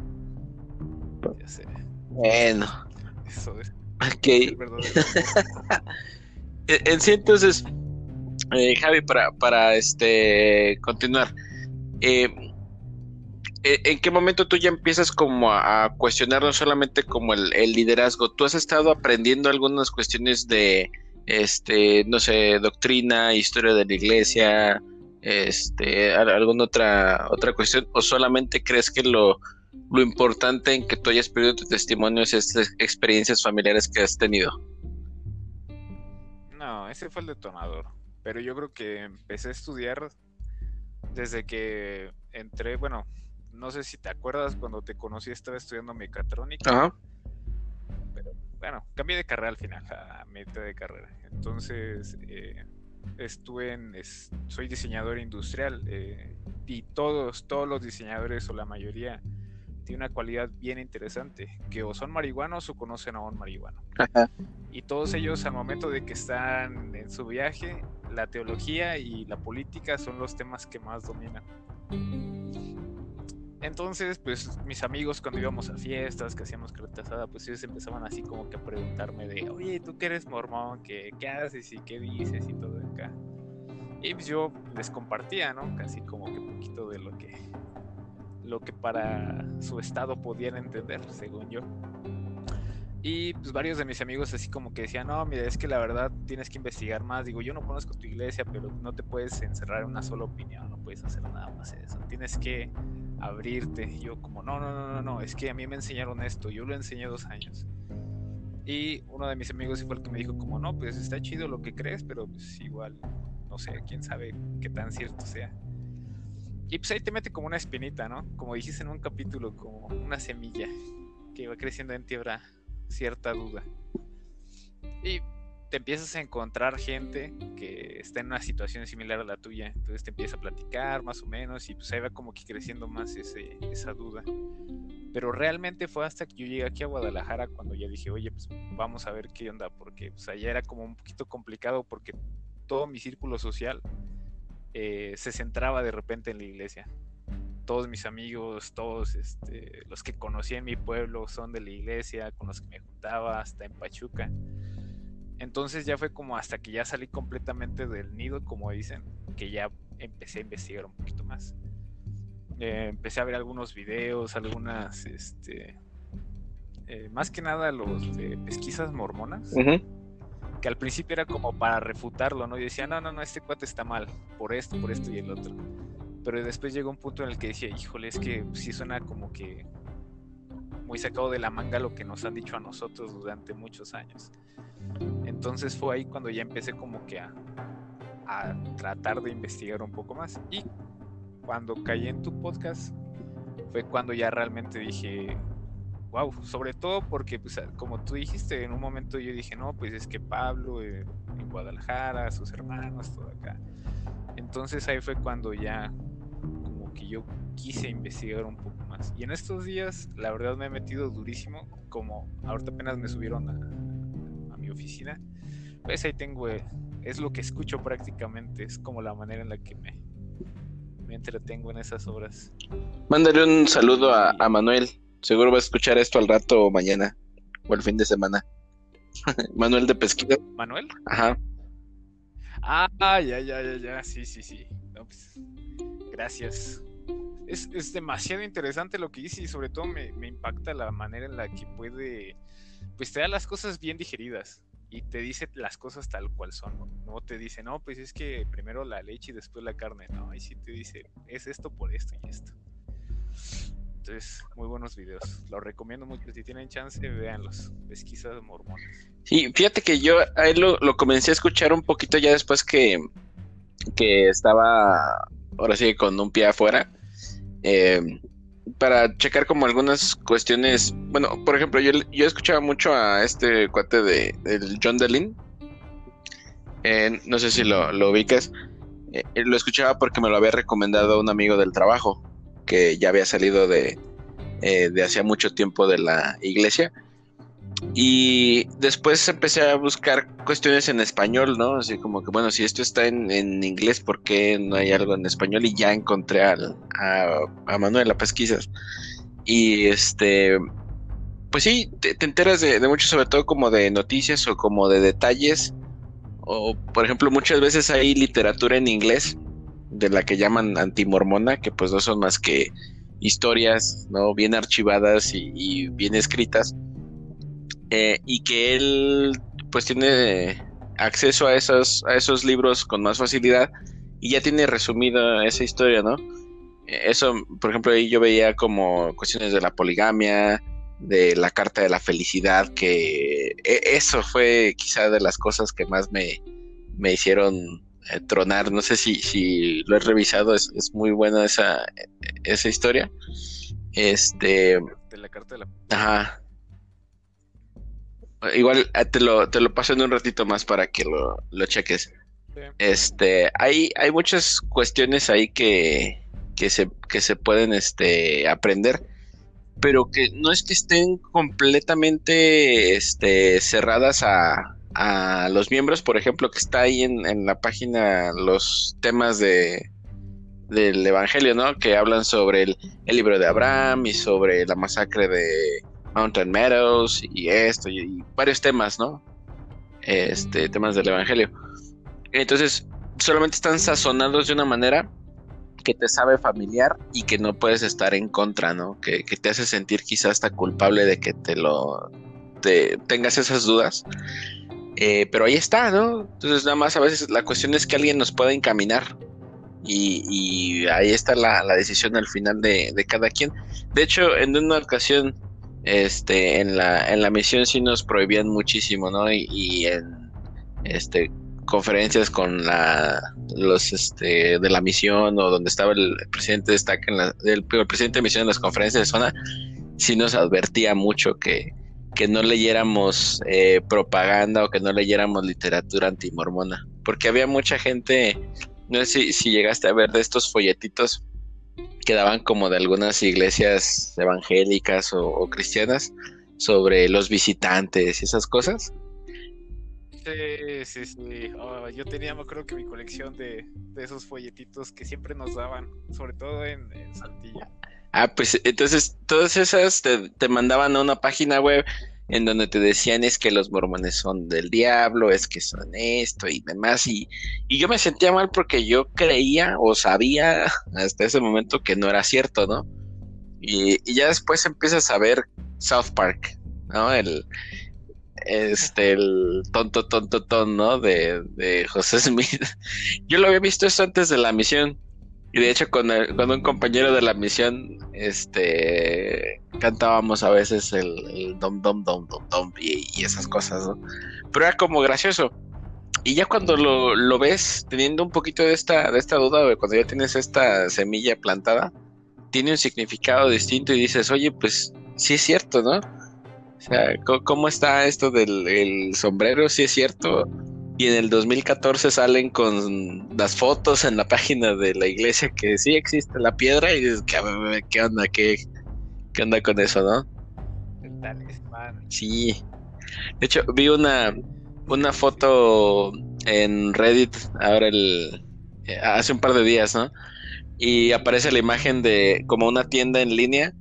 Ya sé. Bueno. Eso es. Ok. [LAUGHS] en sí, entonces, eh, Javi, para, para este continuar. Eh, eh, ¿en qué momento tú ya empiezas como a, cuestionar no solamente como el, liderazgo? ¿Tú has estado aprendiendo algunas cuestiones de, este, no sé, doctrina, historia de la iglesia, este, alguna otra, otra cuestión? ¿O solamente crees que lo, lo importante en que tú hayas perdido tu testimonio es estas experiencias familiares que has tenido? No, ese fue el detonador. Pero yo creo que empecé a estudiar desde que entré, bueno, no sé si te acuerdas cuando te conocí, estaba estudiando mecatrónica. Ajá. Bueno, cambié de carrera al final, a mitad de carrera. Entonces, eh, estuve en. soy diseñador industrial eh, y todos, todos los diseñadores o la mayoría tiene una cualidad bien interesante, que o son marihuanos o conocen a un marihuano. Y todos ellos al momento de que están en su viaje, la teología y la política son los temas que más dominan. Entonces, pues mis amigos cuando íbamos a fiestas, que hacíamos carta pues ellos empezaban así como que a preguntarme de, oye, ¿tú qué eres mormón? ¿Qué, qué haces y qué dices y todo acá? Y pues yo les compartía, ¿no? Casi como que poquito de lo que, lo que para su estado podían entender, según yo. Y pues varios de mis amigos así como que decían, no, mira, es que la verdad tienes que investigar más. Digo, yo no conozco tu iglesia, pero no te puedes encerrar en una sola opinión, no puedes hacer nada más eso. Tienes que abrirte. Yo como, no, no, no, no, no, es que a mí me enseñaron esto, yo lo enseñé dos años. Y uno de mis amigos fue el que me dijo como, no, pues está chido lo que crees, pero pues igual, no sé, quién sabe qué tan cierto sea. Y pues ahí te mete como una espinita, ¿no? Como dijiste en un capítulo, como una semilla que va creciendo en tierra cierta duda. Y te empiezas a encontrar gente que está en una situación similar a la tuya. Entonces te empieza a platicar más o menos y pues ahí va como que creciendo más ese, esa duda. Pero realmente fue hasta que yo llegué aquí a Guadalajara cuando ya dije, oye, pues vamos a ver qué onda, porque pues allá era como un poquito complicado porque todo mi círculo social eh, se centraba de repente en la iglesia todos mis amigos, todos este, los que conocí en mi pueblo son de la iglesia, con los que me juntaba, hasta en Pachuca. Entonces ya fue como hasta que ya salí completamente del nido, como dicen, que ya empecé a investigar un poquito más. eh, empecé a ver algunos videos, algunas, este, eh, más que nada los de pesquisas mormonas, que al principio era como para refutarlo, ¿no? Y decía, no, no, no, este cuate está mal, por esto, por esto y el otro. Pero después llegó un punto en el que decía, híjole, es que sí suena como que muy sacado de la manga lo que nos han dicho a nosotros durante muchos años. Entonces fue ahí cuando ya empecé como que a, a tratar de investigar un poco más. Y cuando caí en tu podcast fue cuando ya realmente dije, wow, sobre todo porque, pues, como tú dijiste, en un momento yo dije, no, pues es que Pablo eh, en Guadalajara, sus hermanos, todo acá. Entonces ahí fue cuando ya que yo quise investigar un poco más. Y en estos días, la verdad me he metido durísimo, como ahorita apenas me subieron a, a mi oficina, pues ahí tengo, eh, es lo que escucho prácticamente, es como la manera en la que me, me entretengo en esas obras. Mándale un saludo a, Manuel. Seguro va a escuchar esto al rato o mañana o el fin de semana. [LAUGHS] Manuel de Pesquisa. ¿Manuel? Ajá. Ah, ya, ya, ya, ya. Sí, sí, sí. Pues, gracias. Es, es, demasiado interesante lo que dice y sobre todo me, me impacta la manera en la que puede, pues te da las cosas bien digeridas y te dice las cosas tal cual son. No, te dice, no, pues es que primero la leche y después la carne. No, ahí sí te dice, es esto por esto y esto. Entonces, muy buenos videos. Los recomiendo mucho. Si tienen chance, véanlos. Pesquisas mormones. Sí, fíjate que yo ahí lo, lo comencé a escuchar un poquito ya después que, que estaba, ahora sí, con un pie afuera. Eh, para checar como algunas cuestiones. Bueno, por ejemplo, yo, yo escuchaba mucho a este cuate de John Delin. Eh, no sé si lo, lo ubicas. Eh, lo escuchaba porque me lo había recomendado un amigo del trabajo que ya había salido de, eh, de hacía mucho tiempo de la iglesia. Y después empecé a buscar cuestiones en español, ¿no? Así como que, bueno, si esto está en, en inglés, ¿por qué no hay algo en español? Y ya encontré al, a, a Manuel a Pesquisas. Y este, pues sí, te, enteras de, de, mucho, sobre todo como de noticias o como de detalles. O, por ejemplo, muchas veces hay literatura en inglés de la que llaman antimormona, que pues no son más que historias, ¿no? Bien archivadas y bien escritas eh, y que él pues tiene acceso a esos, a esos libros con más facilidad y ya tiene resumida esa historia, ¿no? Eh, eso, por ejemplo, ahí yo veía como cuestiones de la poligamia, de la carta de la felicidad, que e, eso fue quizá de las cosas que más me, me hicieron eh, tronar. No sé si, si lo he revisado, es, es, muy buena esa, esa historia. Este. De la carta de la. Ajá. Igual eh, te lo, te lo paso en un ratito más para que lo, lo cheques. Este, hay, hay muchas cuestiones ahí que, que, se, que se pueden este, aprender, pero que no es que estén completamente este, cerradas a, a los miembros, por ejemplo, que está ahí en, en la página los temas de, del Evangelio, ¿no? Que hablan sobre el, el libro de Abraham y sobre la masacre de, Mountain Meadows y esto y, varios temas, ¿no? Este, temas del Evangelio. Entonces, solamente están sazonados de una manera que te sabe familiar y que no puedes estar en contra, ¿no? Que, te hace sentir quizás hasta culpable de que te lo te, tengas esas dudas. Eh, pero ahí está, ¿no? Entonces nada más a veces la cuestión es que alguien nos pueda encaminar. Y, ahí está la, decisión al final de, de, cada quien. De hecho, en una ocasión este, en la, en la misión sí nos prohibían muchísimo, ¿no? Y, en este conferencias con la los este de la misión o donde estaba el presidente de en la, el, presidente de misión en las conferencias de zona sí nos advertía mucho que, que no leyéramos eh, propaganda o que no leyéramos literatura antimormona porque había mucha gente no sé si, si llegaste a ver de estos folletitos quedaban como de algunas iglesias evangélicas o, cristianas sobre los visitantes y esas cosas. Sí, sí, sí. Oh, yo tenía, creo que mi colección de, esos folletitos que siempre nos daban, sobre todo en, Saltilla. Ah, pues entonces todas esas te, te, mandaban a una página web en donde te decían es que los mormones son del diablo, es que son esto y demás. Y, y yo me sentía mal porque yo creía o sabía [LAUGHS] hasta ese momento que no era cierto, ¿no? Y, y ya después empiezas a ver South Park, ¿no? El, este, el tonto, tonto, tonto, ¿no? De, de José Smith. [LAUGHS] Yo lo había visto eso antes de la misión. Y de hecho, con, con un compañero de la misión, este, cantábamos a veces el, dom, dom, dom, dom, dom y, esas cosas, ¿no? Pero era como gracioso. Y ya cuando lo, lo ves teniendo un poquito de esta, de esta duda, cuando ya tienes esta semilla plantada, tiene un significado distinto y dices, oye, pues sí es cierto, ¿no? O sea, ¿cómo está esto del sombrero? Sí es cierto y en el 2014 salen con las fotos en la página de la iglesia que sí existe la piedra y dices, ¿qué, qué onda? ¿Qué, ¿Qué onda con eso, no? Sí. De hecho, vi una, una foto en Reddit ahora el eh, hace un par de días, ¿no? Y aparece la imagen de como una tienda en línea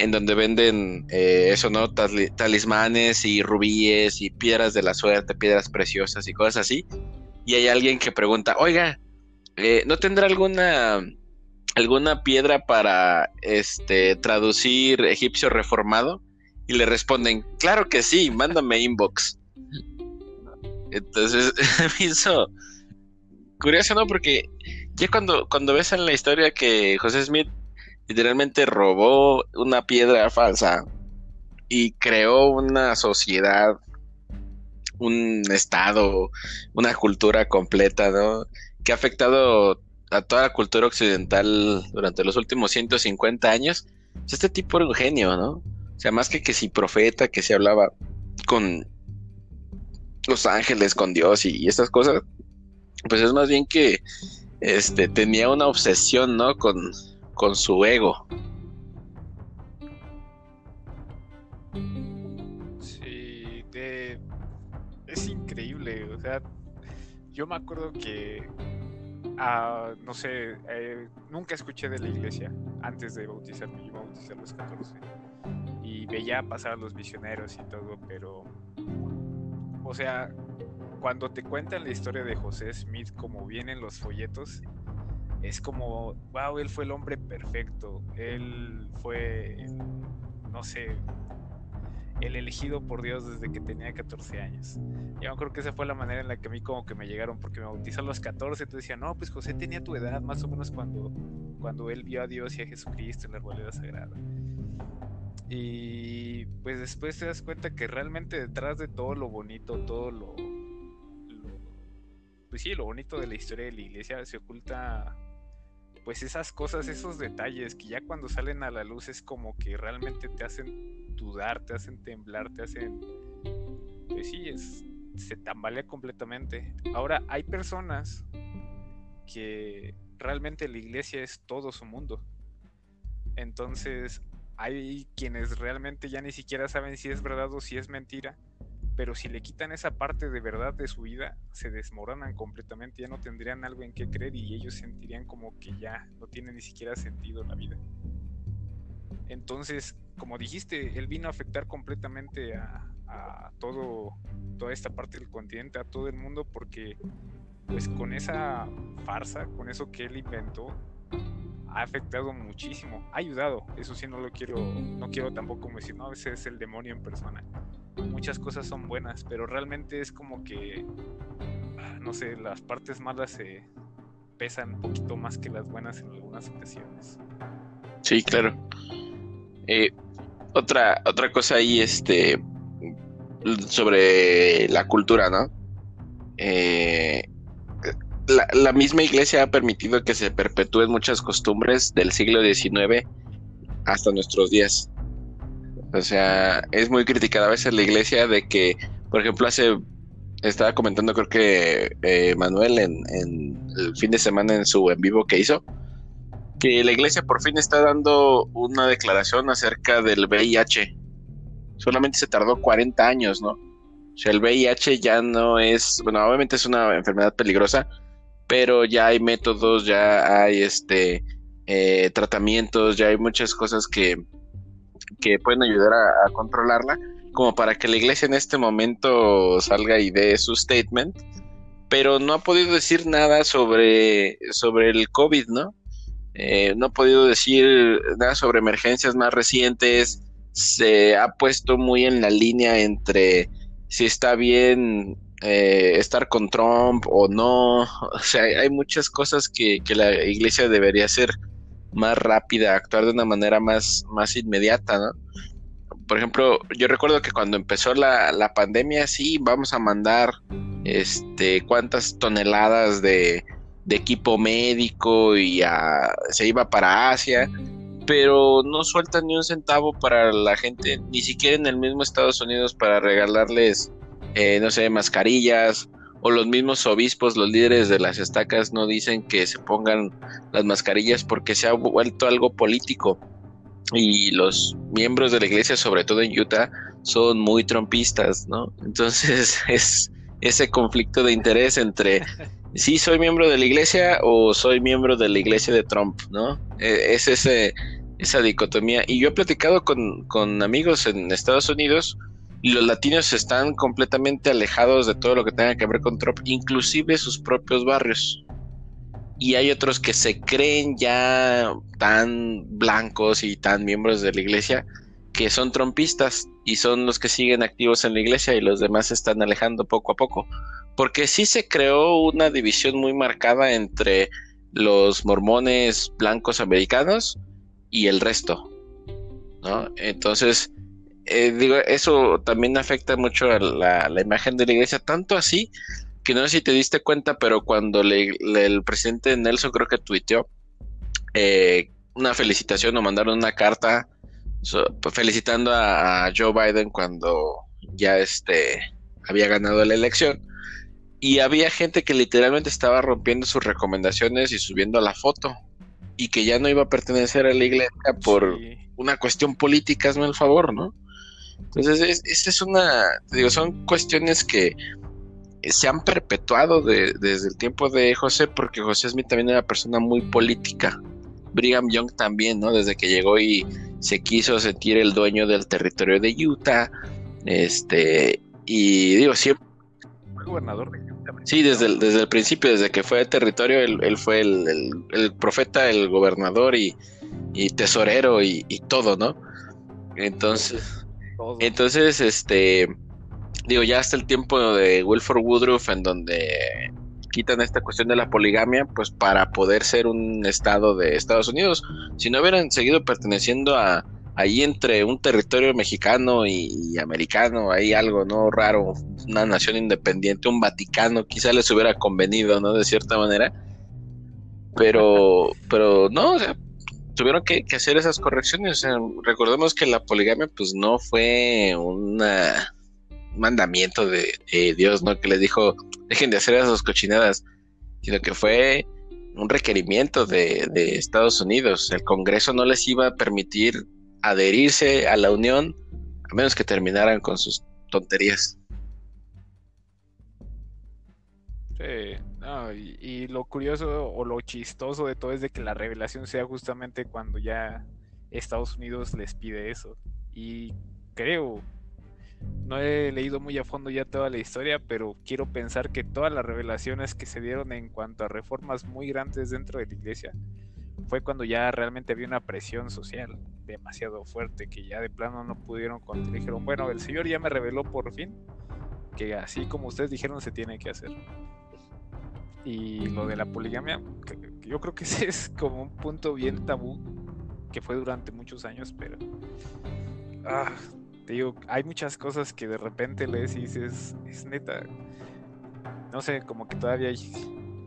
en donde venden eh, eso, ¿no? talismanes y rubíes y piedras de la suerte, piedras preciosas y cosas así. Y hay alguien que pregunta, oiga, eh, ¿no tendrá alguna alguna piedra para este traducir egipcio reformado? Y le responden, claro que sí, mándame inbox. Entonces [LAUGHS] me curioso, ¿no? Porque ya cuando, cuando ves en la historia que José Smith literalmente robó una piedra falsa y creó una sociedad, un estado, una cultura completa, ¿no? Que ha afectado a toda la cultura occidental durante los últimos 150 años. Este tipo era un genio, ¿no? O sea, más que que si profeta, que se hablaba con los ángeles, con Dios y, y estas cosas, pues es más bien que este tenía una obsesión, ¿no? Con, con su ego. Sí, es increíble, o sea, yo me acuerdo que, ah, no sé, eh, nunca escuché de la iglesia antes de bautizarme, yo me bauticé a los 14 y veía pasar a los misioneros y todo, pero, o sea, cuando te cuentan la historia de José Smith como vienen los folletos, es como, wow, él fue el hombre perfecto, él fue, no sé, el elegido por Dios desde que tenía 14 años. Yo creo que esa fue la manera en la que a mí como que me llegaron, porque me bautizó a los 14, entonces decía, no, pues José tenía tu edad, más o menos cuando, cuando él vio a Dios y a Jesucristo en la arboleda sagrada. Y pues después te das cuenta que realmente detrás de todo lo bonito, todo lo pues sí, lo bonito de la historia de la iglesia se oculta pues esas cosas, esos detalles que ya cuando salen a la luz es como que realmente te hacen dudar, te hacen temblar, te hacen, pues sí, es, se tambalea completamente. Ahora, hay personas que realmente la iglesia es todo su mundo. Entonces, hay quienes realmente ya ni siquiera saben si es verdad o si es mentira pero si le quitan esa parte de verdad de su vida, se desmoronan completamente, ya no tendrían algo en qué creer y ellos sentirían como que ya no tiene ni siquiera sentido la vida. Entonces, como dijiste, él vino a afectar completamente a, todo, toda esta parte del continente, a todo el mundo, porque pues con esa farsa, con eso que él inventó, ha afectado muchísimo, ha ayudado, eso sí no lo quiero, no quiero tampoco decir, no, ese es el demonio en persona, muchas cosas son buenas, pero realmente es como que, ah, no sé, las partes malas se pesan un poquito más que las buenas en algunas ocasiones. Sí, claro. Eh, otra, otra cosa ahí, este, sobre la cultura, ¿no? Eh, la, la, misma iglesia ha permitido que se perpetúen muchas costumbres del siglo XIX hasta nuestros días. O sea, es muy criticada a veces la iglesia de que, por ejemplo, hace, estaba comentando creo que eh, Manuel en, el fin de semana en su en vivo que hizo, que la iglesia por fin está dando una declaración acerca del VIH. Solamente se tardó 40 años, ¿no? O sea, el VIH ya no es, bueno, obviamente es una enfermedad peligrosa, pero ya hay métodos, ya hay este eh, tratamientos, ya hay muchas cosas que, que pueden ayudar a, controlarla, como para que la iglesia en este momento salga y dé su statement, pero no ha podido decir nada sobre, sobre el COVID, ¿no? Eh, no ha podido decir nada sobre emergencias más recientes, se ha puesto muy en la línea entre si está bien eh, estar con Trump o no. [LAUGHS] O sea, hay muchas cosas que, que, la iglesia debería hacer más rápida, actuar de una manera más, más inmediata, ¿no? Por ejemplo, yo recuerdo que cuando empezó la, la pandemia, sí, vamos a mandar este cuántas toneladas de, de equipo médico y se iba para Asia, pero no sueltan ni un centavo para la gente, ni siquiera en el mismo Estados Unidos para regalarles, eh, no sé, mascarillas, o los mismos obispos, los líderes de las estacas no dicen que se pongan las mascarillas porque se ha vuelto algo político y los miembros de la iglesia, sobre todo en Utah, son muy trompistas, ¿no? Entonces [LAUGHS] es ese conflicto de interés entre si soy miembro de la iglesia o soy miembro de la iglesia de Trump, ¿no? E, es esa dicotomía. Y yo he platicado con, con amigos en Estados Unidos y los latinos están completamente alejados de todo lo que tenga que ver con Trump, inclusive sus propios barrios y hay otros que se creen ya tan blancos y tan miembros de la iglesia que son trompistas y son los que siguen activos en la iglesia y los demás se están alejando poco a poco. Porque sí se creó una división muy marcada entre los mormones blancos americanos y el resto. ¿no? Entonces, eh, digo, eso también afecta mucho a la, la imagen de la iglesia, tanto así que no sé si te diste cuenta, pero cuando el presidente Nelson creo que tuiteó eh, una felicitación o mandaron una carta pues, felicitando a, Joe Biden cuando ya este había ganado la elección y había gente que literalmente estaba rompiendo sus recomendaciones y subiendo la foto y que ya no iba a pertenecer a la iglesia por una cuestión política, hazme el favor, ¿no? Entonces, esta es una, digo, son cuestiones que se han perpetuado desde el tiempo de José, porque José Smith también era una persona muy política. Brigham Young también, ¿no? Desde que llegó y se quiso sentir el dueño del territorio de Utah. Este, y digo, siempre. Fue gobernador de Utah. Sí, desde el, desde el principio, desde que fue territorio, él, fue el, profeta, el gobernador y, tesorero y, todo, ¿no? Entonces, entonces, este digo, ya hasta el tiempo de Wilford Woodruff, en donde quitan esta cuestión de la poligamia, pues para poder ser un estado de Estados Unidos. Si no hubieran seguido perteneciendo a ahí entre un territorio mexicano y, americano, hay algo no raro, una nación independiente, un Vaticano, quizá les hubiera convenido, ¿no? De cierta manera. Pero, pero no, o sea, tuvieron que, hacer esas correcciones. recordemos que la poligamia, pues no fue una mandamiento de, Dios, ¿no? Que les dijo, dejen de hacer esas cochinadas, sino que fue un requerimiento de, de, Estados Unidos. El Congreso no les iba a permitir adherirse a la Unión a menos que terminaran con sus tonterías. Sí, y, lo curioso o lo chistoso de todo es de que la revelación sea justamente cuando ya Estados Unidos les pide eso. Y creo, no he leído muy a fondo ya toda la historia, pero quiero pensar que todas las revelaciones que se dieron en cuanto a reformas muy grandes dentro de la iglesia fue cuando ya realmente había una presión social demasiado fuerte que ya de plano no pudieron contra. Dijeron, bueno, el Señor ya me reveló por fin que así como ustedes dijeron se tiene que hacer. Y lo de la poligamia, yo creo que [LAUGHS] ese es como un punto bien tabú que fue durante muchos años, pero ah, digo, hay muchas cosas que de repente lees y dices, es neta. No sé, como que todavía hay,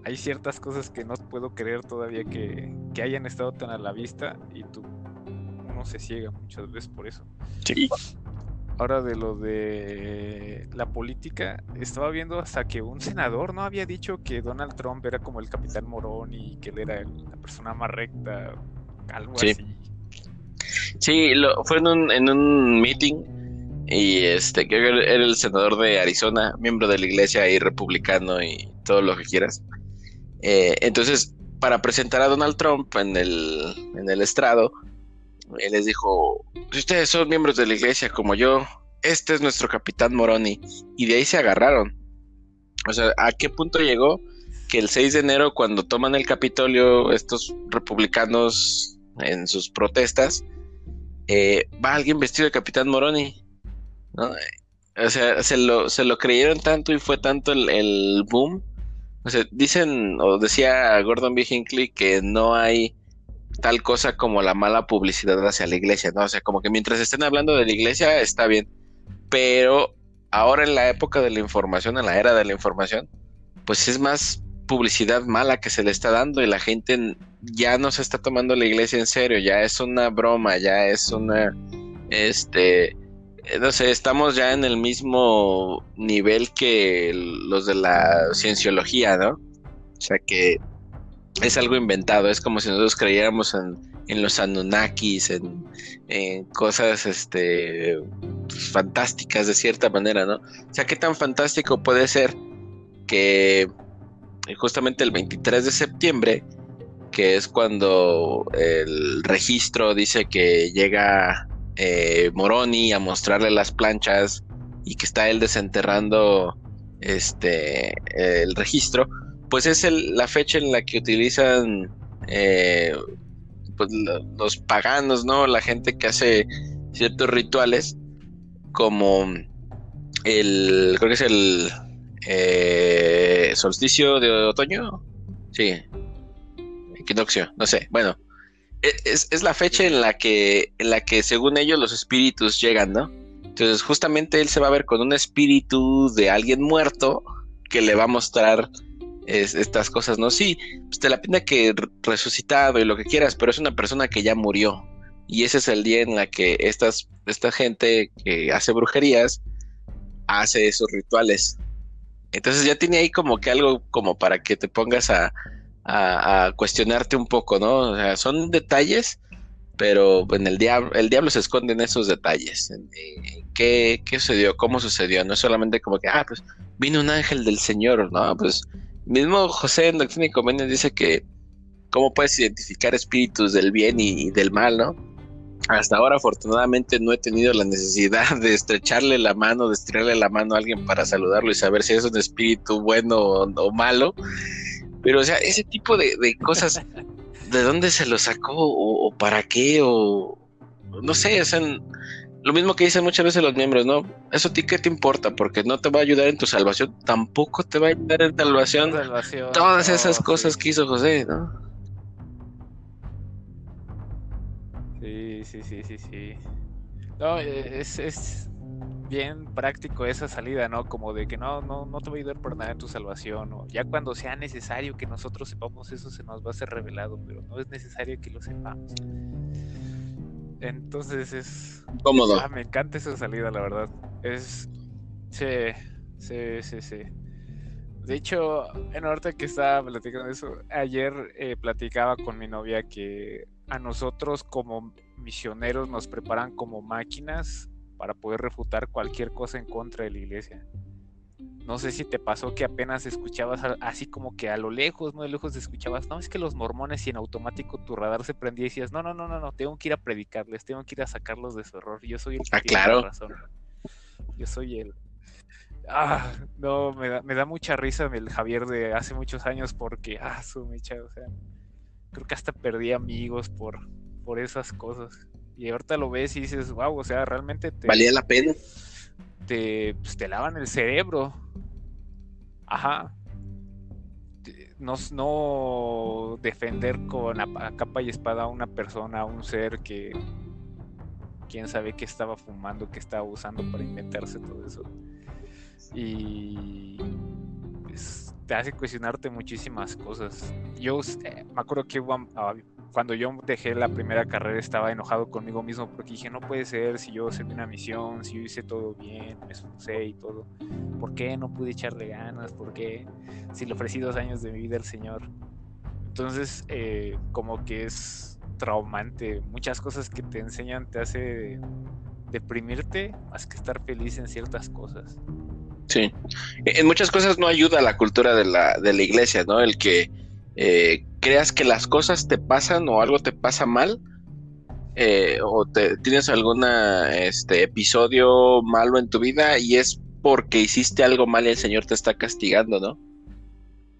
hay ciertas cosas que no puedo creer todavía que, hayan estado tan a la vista y tú uno se ciega muchas veces por eso. Sí. Ahora de lo de la política, estaba viendo hasta que un senador no había dicho que Donald Trump era como el capitán Morón y que él era la persona más recta, algo así. Sí, lo, fue en un, en un meeting y este que era el senador de Arizona, miembro de la iglesia y republicano y todo lo que quieras. Eh, entonces, para presentar a Donald Trump en el, en el estrado, él les dijo, si ustedes son miembros de la iglesia como yo, este es nuestro capitán Moroni. Y de ahí se agarraron. O sea, ¿a qué punto llegó? Que el 6 de enero, cuando toman el Capitolio, estos republicanos en sus protestas, eh, va alguien vestido de capitán Moroni. O sea, se lo, se lo creyeron tanto y fue tanto el, boom. O sea, dicen, o decía Gordon B. Hinckley que no hay tal cosa como la mala publicidad hacia la iglesia, ¿no? O sea, como que mientras estén hablando de la iglesia está bien, pero ahora en la época de la información, en la era de la información, pues es más publicidad mala que se le está dando y la gente ya no se está tomando la iglesia en serio, ya es una broma, ya es una, este, no sé, estamos ya en el mismo nivel que los de la cienciología, ¿no? O sea que es algo inventado, es como si nosotros creyéramos en, los Anunnakis, en, cosas este, pues, fantásticas de cierta manera, ¿no? O sea, ¿qué tan fantástico puede ser que justamente el 23 de septiembre, que es cuando el registro dice que llega eh, Moroni a mostrarle las planchas y que está él desenterrando este el registro, pues es la fecha en la que utilizan eh, pues, los paganos, ¿no? La gente que hace ciertos rituales, como el, creo que es el eh, solsticio de otoño, sí, equinoccio, no sé, bueno, e, es, es, la fecha en la que, en la que según ellos los espíritus llegan, ¿no? Entonces justamente él se va a ver con un espíritu de alguien muerto que le va a mostrar estas cosas, ¿no? Sí, pues te la pinta que resucitado y lo que quieras, pero es una persona que ya murió. Y ese es el día en la que estas, esta gente que hace brujerías hace esos rituales. Entonces ya tiene ahí como que algo como para que te pongas a, a, cuestionarte un poco, ¿no? O sea, son detalles, pero en el diablo, el diablo se esconde en esos detalles. ¿Qué, ¿Qué sucedió? ¿Cómo sucedió? No es solamente como que, ah, pues vino un ángel del Señor, ¿no? Pues Mismo José en Doctrina y Convenios dice que cómo puedes identificar espíritus del bien y, del mal, ¿no? Hasta ahora, afortunadamente, no he tenido la necesidad de estrecharle la mano, de estirarle la mano a alguien para saludarlo y saber si es un espíritu bueno o, malo. Pero, o sea, ese tipo de, cosas, [LAUGHS] ¿de dónde se lo sacó o, o para qué? O no sé, o sea, lo mismo que dicen muchas veces los miembros, ¿no? Eso a ti qué te importa, porque no te va a ayudar en tu salvación, tampoco te va a ayudar en tu salvación. Todas esas cosas que hizo José, ¿no? Sí, sí, sí, sí, sí. No, eh, es, es bien práctico esa salida, ¿no? Como de que no, no, no te va a ayudar por nada en tu salvación, o ya cuando sea necesario que nosotros sepamos eso se nos va a ser revelado, pero no es necesario que lo sepamos. Entonces es. Cómodo. Ah, me encanta esa salida, la verdad. Es. Sí, sí, sí, sí. De hecho, en ahorita que estaba platicando eso, ayer eh, platicaba con mi novia que a nosotros como misioneros nos preparan como máquinas para poder refutar cualquier cosa en contra de la iglesia. No sé si te pasó que apenas escuchabas así como que a lo lejos, muy lejos escuchabas, no, es que los mormones y en automático tu radar se prendía y decías, no, no, no, no, no, tengo que ir a predicarles, tengo que ir a sacarlos de su error, yo soy el que ah, claro. razón. Yo soy el... Ah, no, me da, me da mucha risa el Javier de hace muchos años porque, ah, su mecha, o sea, creo que hasta perdí amigos por, por esas cosas. Y ahorita lo ves y dices, wow, o sea, realmente te... Valía la pena te, pues, te lavan el cerebro. Ajá. No, no defender con capa y espada a una persona, a un ser que quién sabe qué estaba fumando, qué estaba usando para inventarse todo eso. Y pues, te hace cuestionarte muchísimas cosas. Yo eh, me acuerdo que cuando yo dejé la primera carrera estaba enojado conmigo mismo porque dije, no puede ser si yo serví una misión, si yo hice todo bien, me esforcé y todo. ¿Por qué no pude echarle ganas? ¿Por qué si le ofrecí dos años de mi vida al Señor? Entonces, eh, como que es traumante. Muchas cosas que te enseñan te hace deprimirte más que estar feliz en ciertas cosas. Sí. En muchas cosas no ayuda la cultura de la, de la iglesia, ¿no? El que eh, creas que las cosas te pasan o algo te pasa mal eh, o te, tienes algún este, episodio malo en tu vida y es porque hiciste algo mal y el Señor te está castigando, ¿no?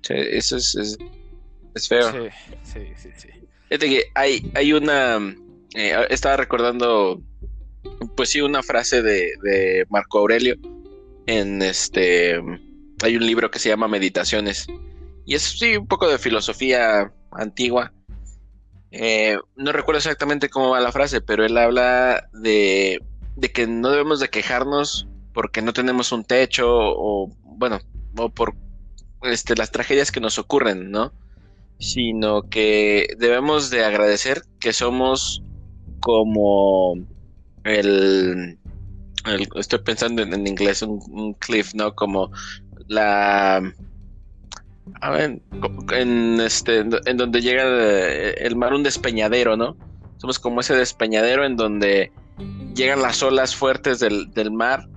eso es, es, feo. Sí, sí, sí, sí. hay, hay una... Eh, estaba recordando, pues sí, una frase de, de Marco Aurelio en este... Hay un libro que se llama Meditaciones. Y es sí un poco de filosofía antigua eh, no recuerdo exactamente cómo va la frase, pero él habla de, que no debemos de quejarnos porque no tenemos un techo o, bueno, o por este, las tragedias que nos ocurren, ¿no? Sino que debemos de agradecer que somos como el, estoy pensando en, inglés, un, cliff, ¿no? Como la a ver, en este, en donde llega el, mar, un despeñadero, ¿no? Somos como ese despeñadero en donde llegan las olas fuertes del, mar,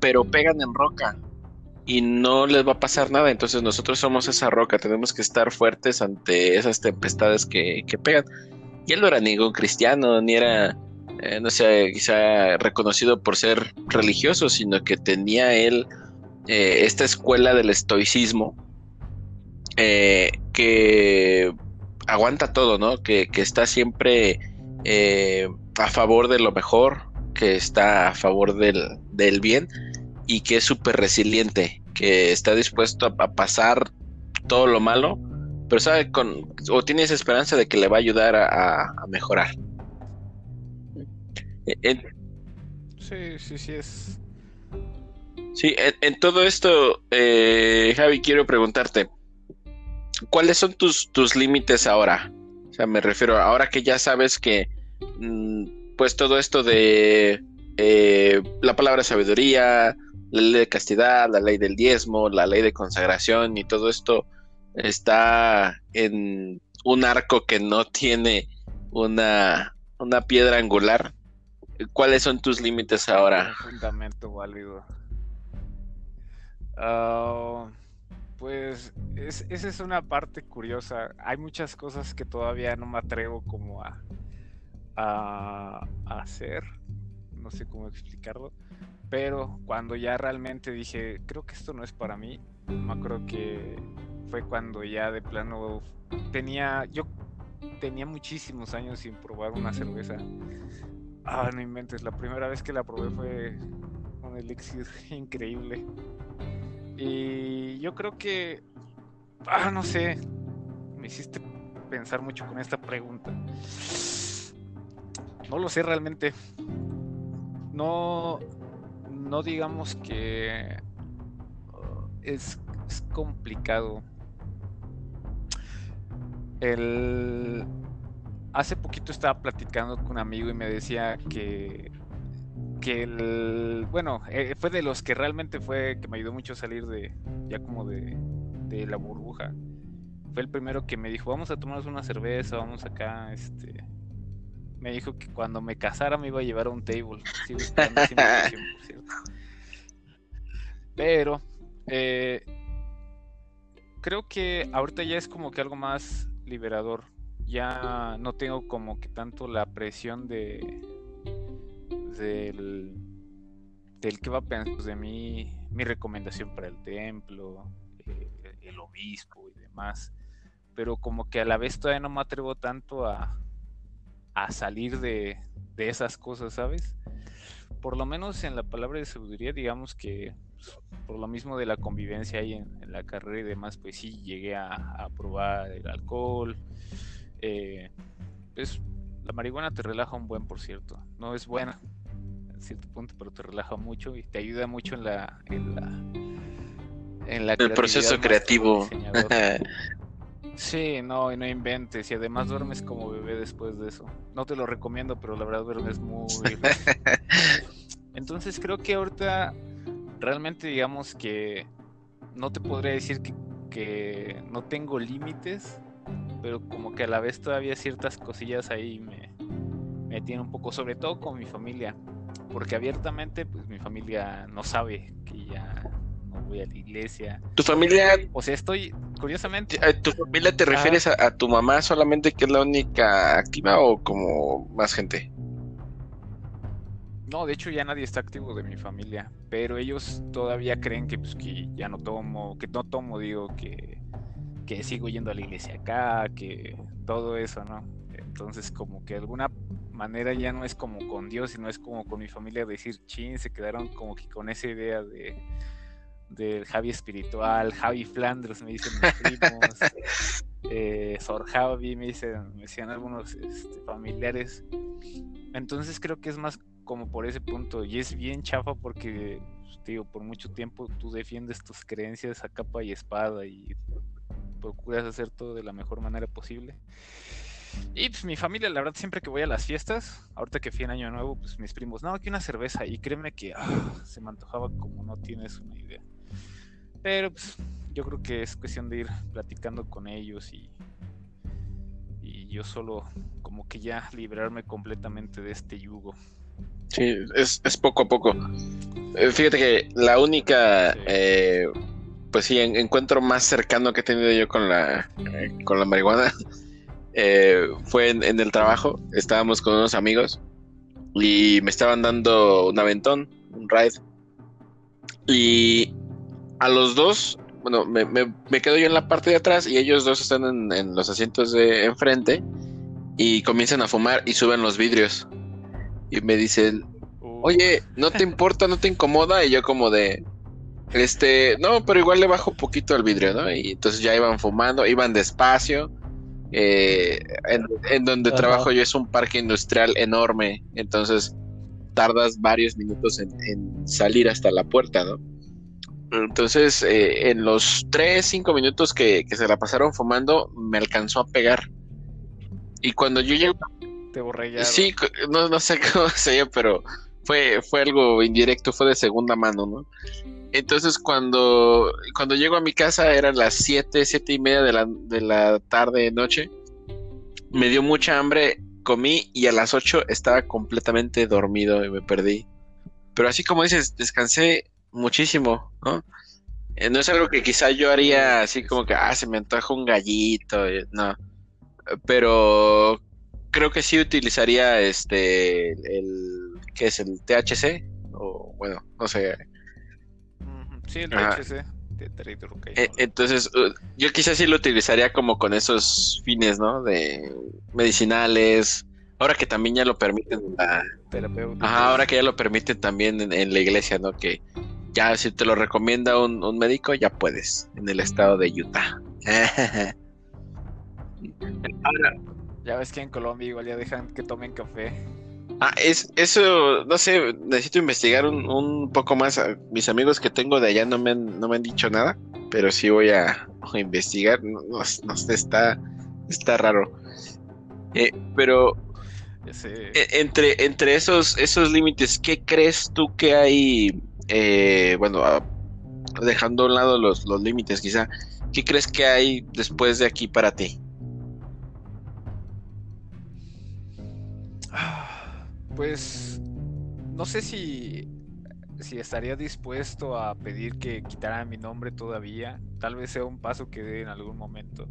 pero pegan en roca y no les va a pasar nada. Entonces nosotros somos esa roca, tenemos que estar fuertes ante esas tempestades que, pegan. Y él no era ningún cristiano, ni era, eh, no sé, quizá reconocido por ser religioso, sino que tenía él eh, esta escuela del estoicismo eh, que aguanta todo, ¿no? Que, está siempre eh, a favor de lo mejor, que está a favor del, bien y que es súper resiliente, que está dispuesto a, pasar todo lo malo, pero sabe con, o tiene esa esperanza de que le va a ayudar a, mejorar. sí, sí, sí es. Sí, en, todo esto, eh, Javi, quiero preguntarte, ¿cuáles son tus, tus límites ahora? O sea, me refiero, ahora que ya sabes que, mm, pues todo esto de eh, la palabra sabiduría, la ley de castidad, la ley del diezmo, la ley de consagración y todo esto está en un arco que no tiene una, una piedra angular. ¿Cuáles son tus límites ahora? fundamento válido. Ah, pues esa es una parte curiosa. Hay muchas cosas que todavía no me atrevo como a, a, hacer. No sé cómo explicarlo. Pero cuando ya realmente dije, creo que esto no es para mí, me acuerdo que fue cuando ya de plano tenía, yo tenía muchísimos años sin probar una cerveza. Ah, no inventes, la primera vez que la probé fue un elixir [LAUGHS] increíble. Y yo creo que, ah, no sé, me hiciste pensar mucho con esta pregunta. No lo sé realmente. No, no digamos que uh, es, es complicado. El, hace poquito estaba platicando con un amigo y me decía que que el, bueno, eh, fue de los que realmente fue, que me ayudó mucho a salir de, ya como de, de la burbuja. Fue el primero que me dijo, vamos a tomarnos una cerveza, vamos acá, este... Me dijo que cuando me casara me iba a llevar a un table. Pero, eh, creo que ahorita ya es como que algo más liberador. Ya no tengo como que tanto la presión de, del, del que va a pensar de mí, mi recomendación para el templo, eh, el obispo y demás. Pero como que a la vez todavía no me atrevo tanto a, a salir de, de esas cosas, ¿sabes? Por lo menos en la palabra de sabiduría, digamos que pues, por lo mismo de la convivencia ahí en, la carrera y demás, pues sí llegué a, probar el alcohol. Eh, pues la marihuana te relaja un buen, por cierto. No es buena, cierto punto, pero te relaja mucho y te ayuda mucho en la en la en la el proceso creativo. [LAUGHS] Sí, no, y no inventes. Y además duermes como bebé después de eso. No te lo recomiendo, pero la verdad duermes muy. [LAUGHS] Entonces creo que ahorita realmente digamos que no te podría decir que, que no tengo límites, pero como que a la vez todavía ciertas cosillas ahí me, me tienen un poco, sobre todo con mi familia porque abiertamente pues mi familia no sabe que ya no voy a la iglesia. ¿Tu familia? O sea, estoy... curiosamente. ¿Tu familia te refieres a, tu mamá solamente que es la única activa o como más gente? No, de hecho ya nadie está activo de mi familia, pero ellos todavía creen que, pues, que ya no tomo, que no tomo, digo, que, que sigo yendo a la iglesia acá, que todo eso, ¿no? Entonces como que alguna manera ya no es como con Dios, sino es como con mi familia decir, chin, se quedaron como que con esa idea de del Javi espiritual, Javi Flanders, me dicen mis primos, [LAUGHS] eh, Sor Javi, me dicen, me decían algunos este, familiares. Entonces creo que es más como por ese punto, y es bien chafa porque, pues, digo, por mucho tiempo tú defiendes tus creencias a capa y espada y procuras hacer todo de la mejor manera posible. Y pues mi familia, la verdad, siempre que voy a las fiestas, ahorita que fui en Año Nuevo, pues mis primos, no, aquí una cerveza. Y créeme que ah, se me antojaba como no tienes una idea. Pero pues yo creo que es cuestión de ir platicando con ellos y, y yo solo como que ya librarme completamente de este yugo. Sí, es, es poco a poco. Eh, fíjate que la única, eh, pues sí, encuentro más cercano que he tenido yo con la, eh, con la marihuana fue en, en, el trabajo. Estábamos con unos amigos y me estaban dando un aventón, un ride. Y a los dos, bueno, me, me, quedo yo en la parte de atrás y ellos dos están en, los asientos de enfrente y comienzan a fumar y suben los vidrios. Y me dicen, oye, ¿no te [LAUGHS] importa, no te incomoda? Y yo como de, este, no, pero igual le bajo un poquito al vidrio, ¿no? Y entonces ya iban fumando, iban despacio. Eh, en, donde trabajo yo es un parque industrial enorme, entonces tardas varios minutos en, en salir hasta la puerta, ¿no? Entonces, eh, en los 3, 5 minutos que, se la pasaron fumando, me alcanzó a pegar. Y cuando yo llego... Te borrellaron. Sí, no, no sé [LAUGHS] cómo se llama, pero fue, fue algo indirecto, fue de segunda mano, ¿no? Entonces, cuando, cuando llego a mi casa, eran las 7, 7 y media de la, de la tarde, noche. Me dio mucha hambre, comí y a las 8 estaba completamente dormido y me perdí. Pero así como dices, descansé muchísimo, ¿no? Eh, no es algo que quizá yo haría así como que, ah, se me antoja un gallito, eh, no. Pero creo que sí utilizaría este, el, ¿qué es? El THC, o bueno, no sé. Sí, el THC. E, entonces, yo quizás sí lo utilizaría como con esos fines, ¿no? De medicinales. Ahora que también ya lo permiten la... Ajá, ahora que ya lo permiten también en la iglesia, ¿no? Que ya si te lo recomienda un, médico, ya puedes, en el estado de Utah. [LAUGHS] ya ves que en Colombia igual ya dejan que tomen café. Ah, es, eso, no sé, necesito investigar un, poco más. Mis amigos que tengo de allá no me han, no me han dicho nada, pero sí voy a, investigar. No, no, está, está raro. Eh, pero e, entre, entre esos, esos límites, ¿qué crees tú que hay eh, bueno, dejando a un lado los, los límites quizá, ¿qué crees que hay después de aquí para ti? Pues no sé si, si estaría dispuesto a pedir que quitaran mi nombre todavía. Tal vez sea un paso que dé en algún momento.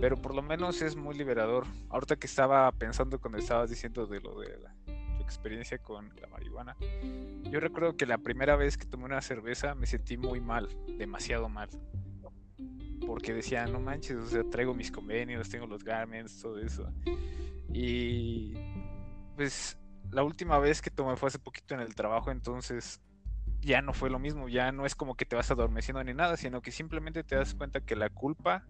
Pero por lo menos es muy liberador. Ahorita que estaba pensando cuando estabas diciendo de lo de la, experiencia con la marihuana. Yo recuerdo que la primera vez que tomé una cerveza me sentí muy mal, demasiado mal. Porque decía, no manches, o sea, traigo mis convenios, tengo los garments, todo eso. Y pues la última vez que tomé fue hace poquito en el trabajo, entonces ya no fue lo mismo, ya no es como que te vas adormeciendo ni nada, sino que simplemente te das cuenta que la culpa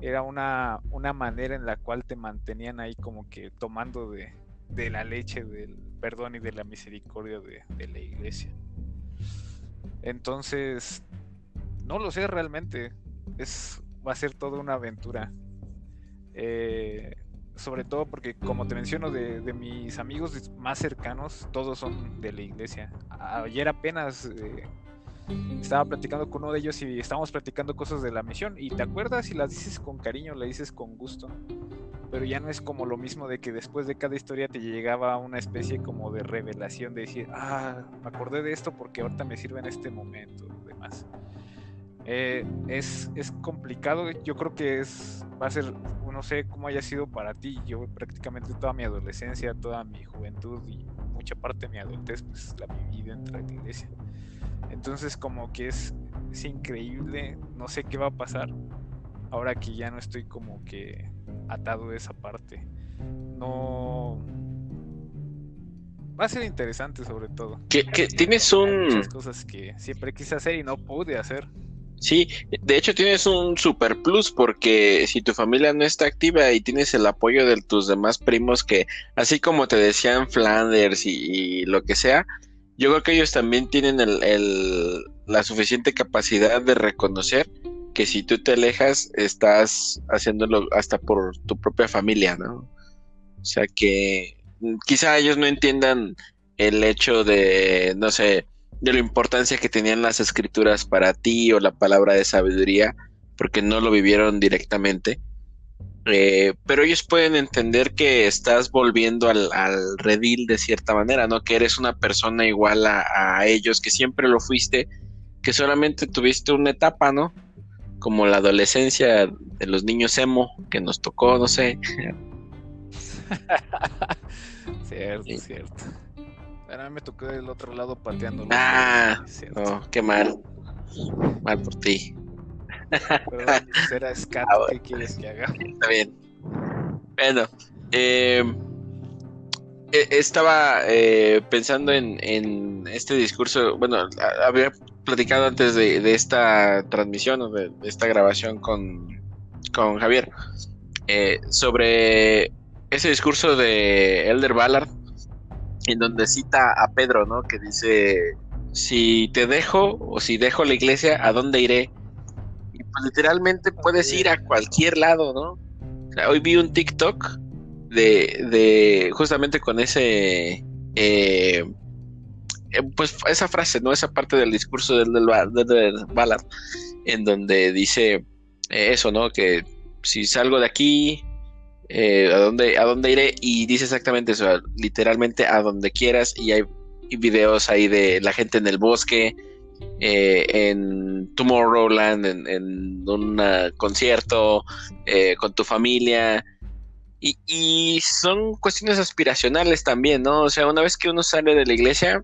era una, una manera en la cual te mantenían ahí como que tomando de, de la leche del perdón y de la misericordia de, la iglesia. Entonces, no lo sé realmente. Es, va a ser toda una aventura. Eh, sobre todo porque, como te menciono, de, mis amigos más cercanos, todos son de la iglesia. Ayer apenas eh, estaba platicando con uno de ellos y estábamos platicando cosas de la misión. Y te acuerdas, si las dices con cariño, las dices con gusto. Pero ya no es como lo mismo de que después de cada historia te llegaba una especie como de revelación de decir, ah, me acordé de esto porque ahorita me sirve en este momento, demás. Eh, es, es complicado, yo creo que es, va a ser, no sé cómo haya sido para ti, yo prácticamente toda mi adolescencia, toda mi juventud y mucha parte de mi adultez, pues la viví dentro de la iglesia. Entonces como que es, es increíble, no sé qué va a pasar ahora que ya no estoy como que atado a esa parte. No... Va a ser interesante sobre todo. Que, tienes un... Muchas cosas que siempre quise hacer y no pude hacer. Sí, de hecho tienes un super plus porque si tu familia no está activa y tienes el apoyo de tus demás primos que, así como te decían Flanders y, lo que sea, yo creo que ellos también tienen el, la suficiente capacidad de reconocer que si tú te alejas, estás haciéndolo hasta por tu propia familia, ¿no? O sea que mm, quizá ellos no entiendan el hecho de, no sé, de la importancia que tenían las escrituras para ti o la palabra de sabiduría, porque no lo vivieron directamente. Eh, pero ellos pueden entender que estás volviendo al, redil de cierta manera, ¿no? Que eres una persona igual a, a ellos, que siempre lo fuiste, que solamente tuviste una etapa, ¿no? como la adolescencia de los niños emo que nos tocó, no sé. [LAUGHS] cierto, cierto. Pero a mí me tocó del otro lado pateando. Ah, oh, qué mal. Mal por ti. Pero será scat, [LAUGHS] ah, ¿qué quieres que haga? Está bien. Bueno, eh, e, estaba eh, pensando en, en, este discurso, bueno, había platicado antes de, esta transmisión o de, esta grabación con, Javier eh, sobre ese discurso de Elder Ballard en donde cita a Pedro, ¿no? Que dice, si te dejo o si dejo la iglesia, ¿a dónde iré? Y pues literalmente puedes ir a cualquier lado, ¿no? hoy vi un TikTok de, de justamente con ese... Eh, eh, pues esa frase, ¿no? Esa parte del discurso del, del, Ballard, en donde dice eh, eso, ¿no? Que si salgo de aquí, eh, ¿a, dónde, ¿a dónde iré? Y dice exactamente eso, literalmente a donde quieras, y hay videos ahí de la gente en el bosque, en Tomorrowland, en, un concierto, con tu familia. Y, son cuestiones aspiracionales también, ¿no? O sea, una vez que uno sale de la iglesia,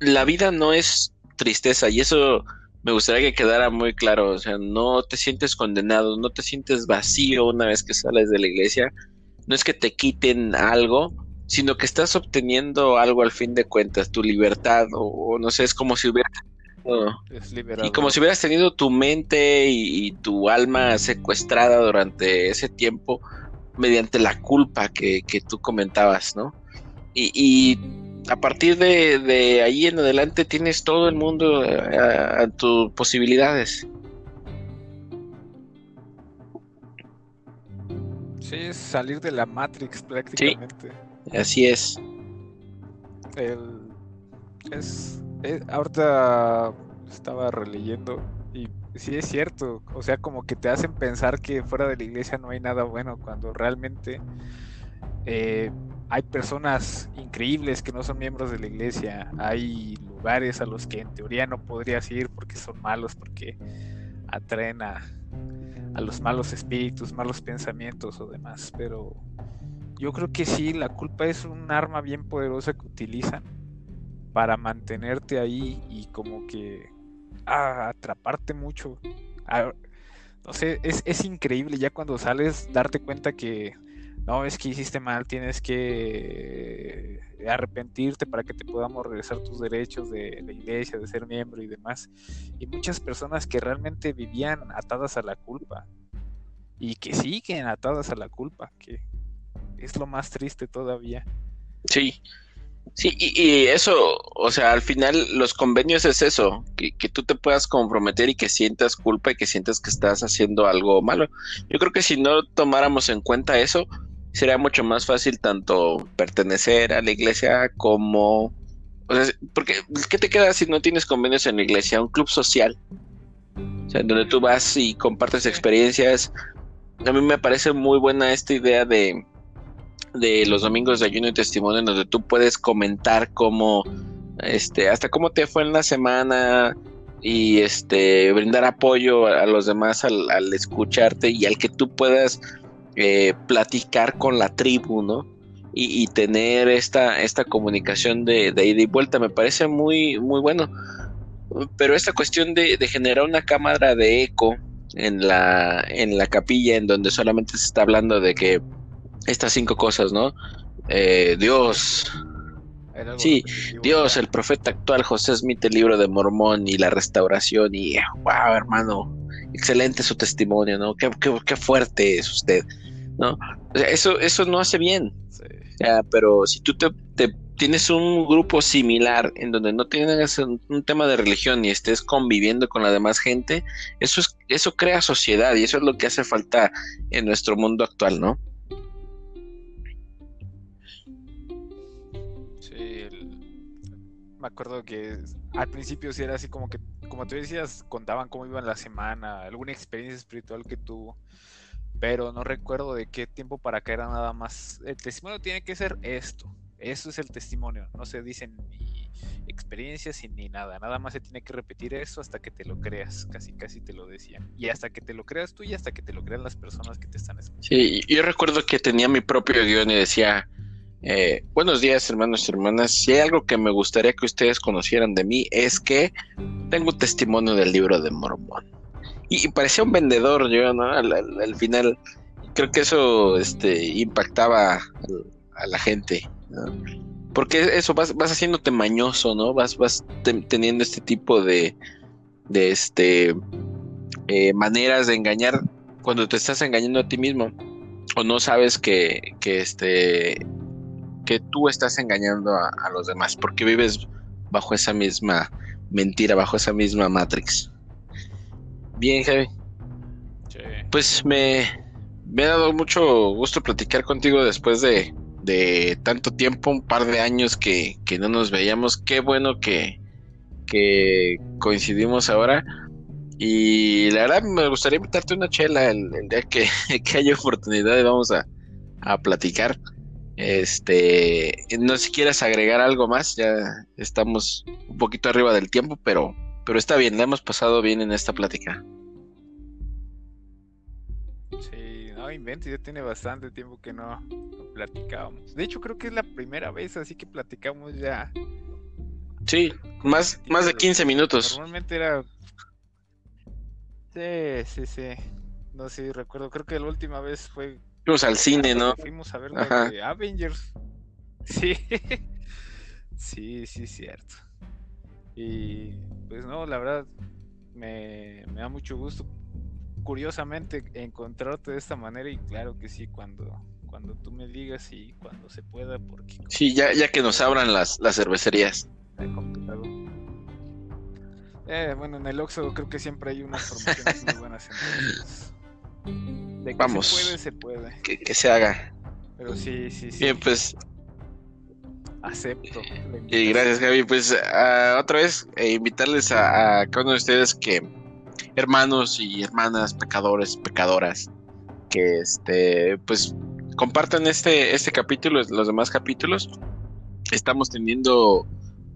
la vida no es tristeza y eso me gustaría que quedara muy claro, o sea, no te sientes condenado, no te sientes vacío una vez que sales de la iglesia, no es que te quiten algo, sino que estás obteniendo algo al fin de cuentas, tu libertad, o, no sé, es como si hubieras y como si hubieras tenido tu mente y, tu alma secuestrada durante ese tiempo mediante la culpa que, que tú comentabas, ¿no? Y, y a partir de, ahí en adelante tienes todo el mundo eh, a, tus posibilidades. Sí, es salir de la Matrix prácticamente. así es. es, ahorita estaba releyendo y sí es cierto, o sea, como que te hacen pensar que fuera de la iglesia no hay nada bueno cuando realmente eh, hay personas increíbles que no son miembros de la iglesia, hay lugares a los que en teoría no podrías ir porque son malos, porque atraen a, los malos espíritus, malos pensamientos o demás, pero yo creo que sí, la culpa es un arma bien poderosa que utilizan para mantenerte ahí y como que ah, atraparte mucho. Ah, no sé, es, es increíble ya cuando sales darte cuenta que no, es que hiciste mal, tienes que arrepentirte para que te podamos regresar tus derechos de la iglesia, de ser miembro y demás. Y muchas personas que realmente vivían atadas a la culpa y que siguen atadas a la culpa, que es lo más triste todavía. Sí, sí, y, eso, o sea, al final los convenios es eso, que, que, tú te puedas comprometer y que sientas culpa y que sientas que estás haciendo algo malo. Yo creo que si no tomáramos en cuenta eso, sería mucho más fácil tanto pertenecer a la iglesia como... Porque ¿qué te queda si no tienes convenios en la iglesia? Un club social. O sea, donde tú vas y compartes experiencias. A mí me parece muy buena esta idea de, de los domingos de ayuno y testimonio donde tú puedes comentar cómo, este, hasta cómo te fue en la semana, y este brindar apoyo a, los demás al, escucharte y al que tú puedas eh, platicar con la tribu, ¿no? Y, tener esta, esta comunicación de, ida y vuelta me parece muy, muy bueno. Pero esta cuestión de, de generar una cámara de eco en la, en la capilla en donde solamente se está hablando de que estas cinco cosas, ¿no? Eh, Dios, Sí, Dios, el profeta actual, José Smith, el libro de Mormón y la restauración. Y wow, hermano, excelente su testimonio, ¿no? Qué, qué, fuerte es usted, ¿no? Eso, eso no hace bien. pero si tú te, tienes un grupo similar en donde no tienes un, un, tema de religión y estés conviviendo con la demás gente, eso, es, eso crea sociedad y eso es lo que hace falta en nuestro mundo actual, ¿no? me acuerdo que al principio sí era así como que, como tú decías, contaban cómo iba la semana, alguna experiencia espiritual que tuvo, pero no recuerdo de qué tiempo para acá era nada más. El testimonio tiene que ser esto, eso es el testimonio, no se dicen ni experiencias ni nada, nada más se tiene que repetir eso hasta que te lo creas, casi casi te lo decían, y hasta que te lo creas tú y hasta que te lo crean las personas que te están escuchando. Sí, yo recuerdo que tenía mi propio guion y decía eh, buenos días, hermanos y hermanas. Si hay algo que me gustaría que ustedes conocieran de mí es que tengo testimonio del libro de Mormón. Y, parecía un vendedor, yo, ¿no? Al, final, creo que eso este, impactaba a, la gente, Porque eso vas, vas haciéndote mañoso, ¿no? Vas, vas teniendo este tipo de, de este, eh, maneras de engañar cuando te estás engañando a ti mismo o no sabes que, que este que tú estás engañando a, los demás, porque vives bajo esa misma mentira, bajo esa misma Matrix. Bien, Javi. Pues me, me ha dado mucho gusto platicar contigo después de, de tanto tiempo, un par de años que, que no nos veíamos. Qué bueno que, que coincidimos ahora. Y la verdad me gustaría invitarte una chela el, día que, [LAUGHS] que, haya oportunidad y vamos a, a platicar. Este, no sé si quieres agregar algo más, ya estamos un poquito arriba del tiempo, pero, pero está bien, la hemos pasado bien en esta plática. Sí, no inventes, ya tiene bastante tiempo que no, platicábamos. De hecho, creo que es la primera vez, así que platicamos ya. Sí, más, más de 15 minutos. Normalmente era. Sí, sí, sí. No sé, recuerdo, creo que la última vez fue Fuimos al cine, ¿no? Fuimos a ver la de Avengers. [LAUGHS] Sí. sí, sí, cierto. Y pues no, la verdad me, da mucho gusto curiosamente encontrarte de esta manera y claro que sí cuando cuando tú me digas y cuando se pueda porque sí ya ya que nos abran las, las cervecerías eh, bueno en el Oxxo creo que siempre hay unas promociones muy buenas de que Vamos. Se puede, se puede. Que, se haga. Pero sí, sí, sí. Bien, pues. Acepto. Y gracias, Javi. Pues otra vez, eh, invitarles a, cada uno de ustedes que, hermanos y hermanas, pecadores, pecadoras, que este, pues compartan este, este capítulo, los demás capítulos. Estamos teniendo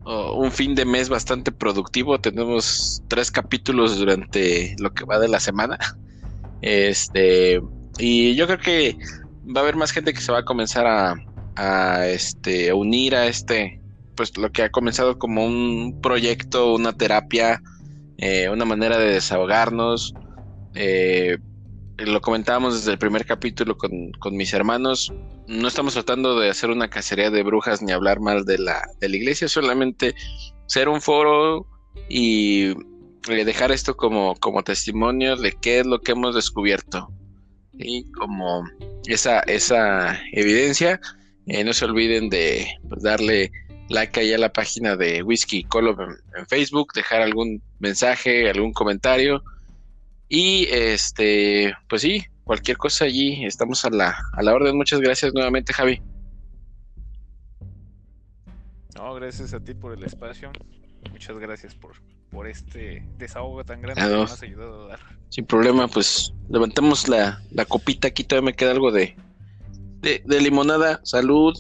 oh, un fin de mes bastante productivo. Tenemos tres capítulos durante lo que va de la semana. [LAUGHS] Este, y yo creo que va a haber más gente que se va a comenzar a, a este, unir a este, pues lo que ha comenzado como un proyecto, una terapia, eh, una manera de desahogarnos. Eh, lo comentábamos desde el primer capítulo con, con, mis hermanos. No estamos tratando de hacer una cacería de brujas ni hablar mal de la, de la iglesia, solamente ser un foro y eh, dejar esto como, como testimonio de qué es lo que hemos descubierto. Y como esa, esa evidencia, eh, no se olviden de pues, darle like ahí a la página de Whisky Colo en, Facebook, dejar algún mensaje, algún comentario. Y este, pues sí, cualquier cosa allí, estamos a la, a la orden. Muchas gracias nuevamente, Javi. No, gracias a ti por el espacio. Muchas gracias por, por este desahogo tan grande que nos has ayudado a dar. Sin problema, pues levantamos la, la copita. Aquí todavía me queda algo de, de, de limonada. Salud.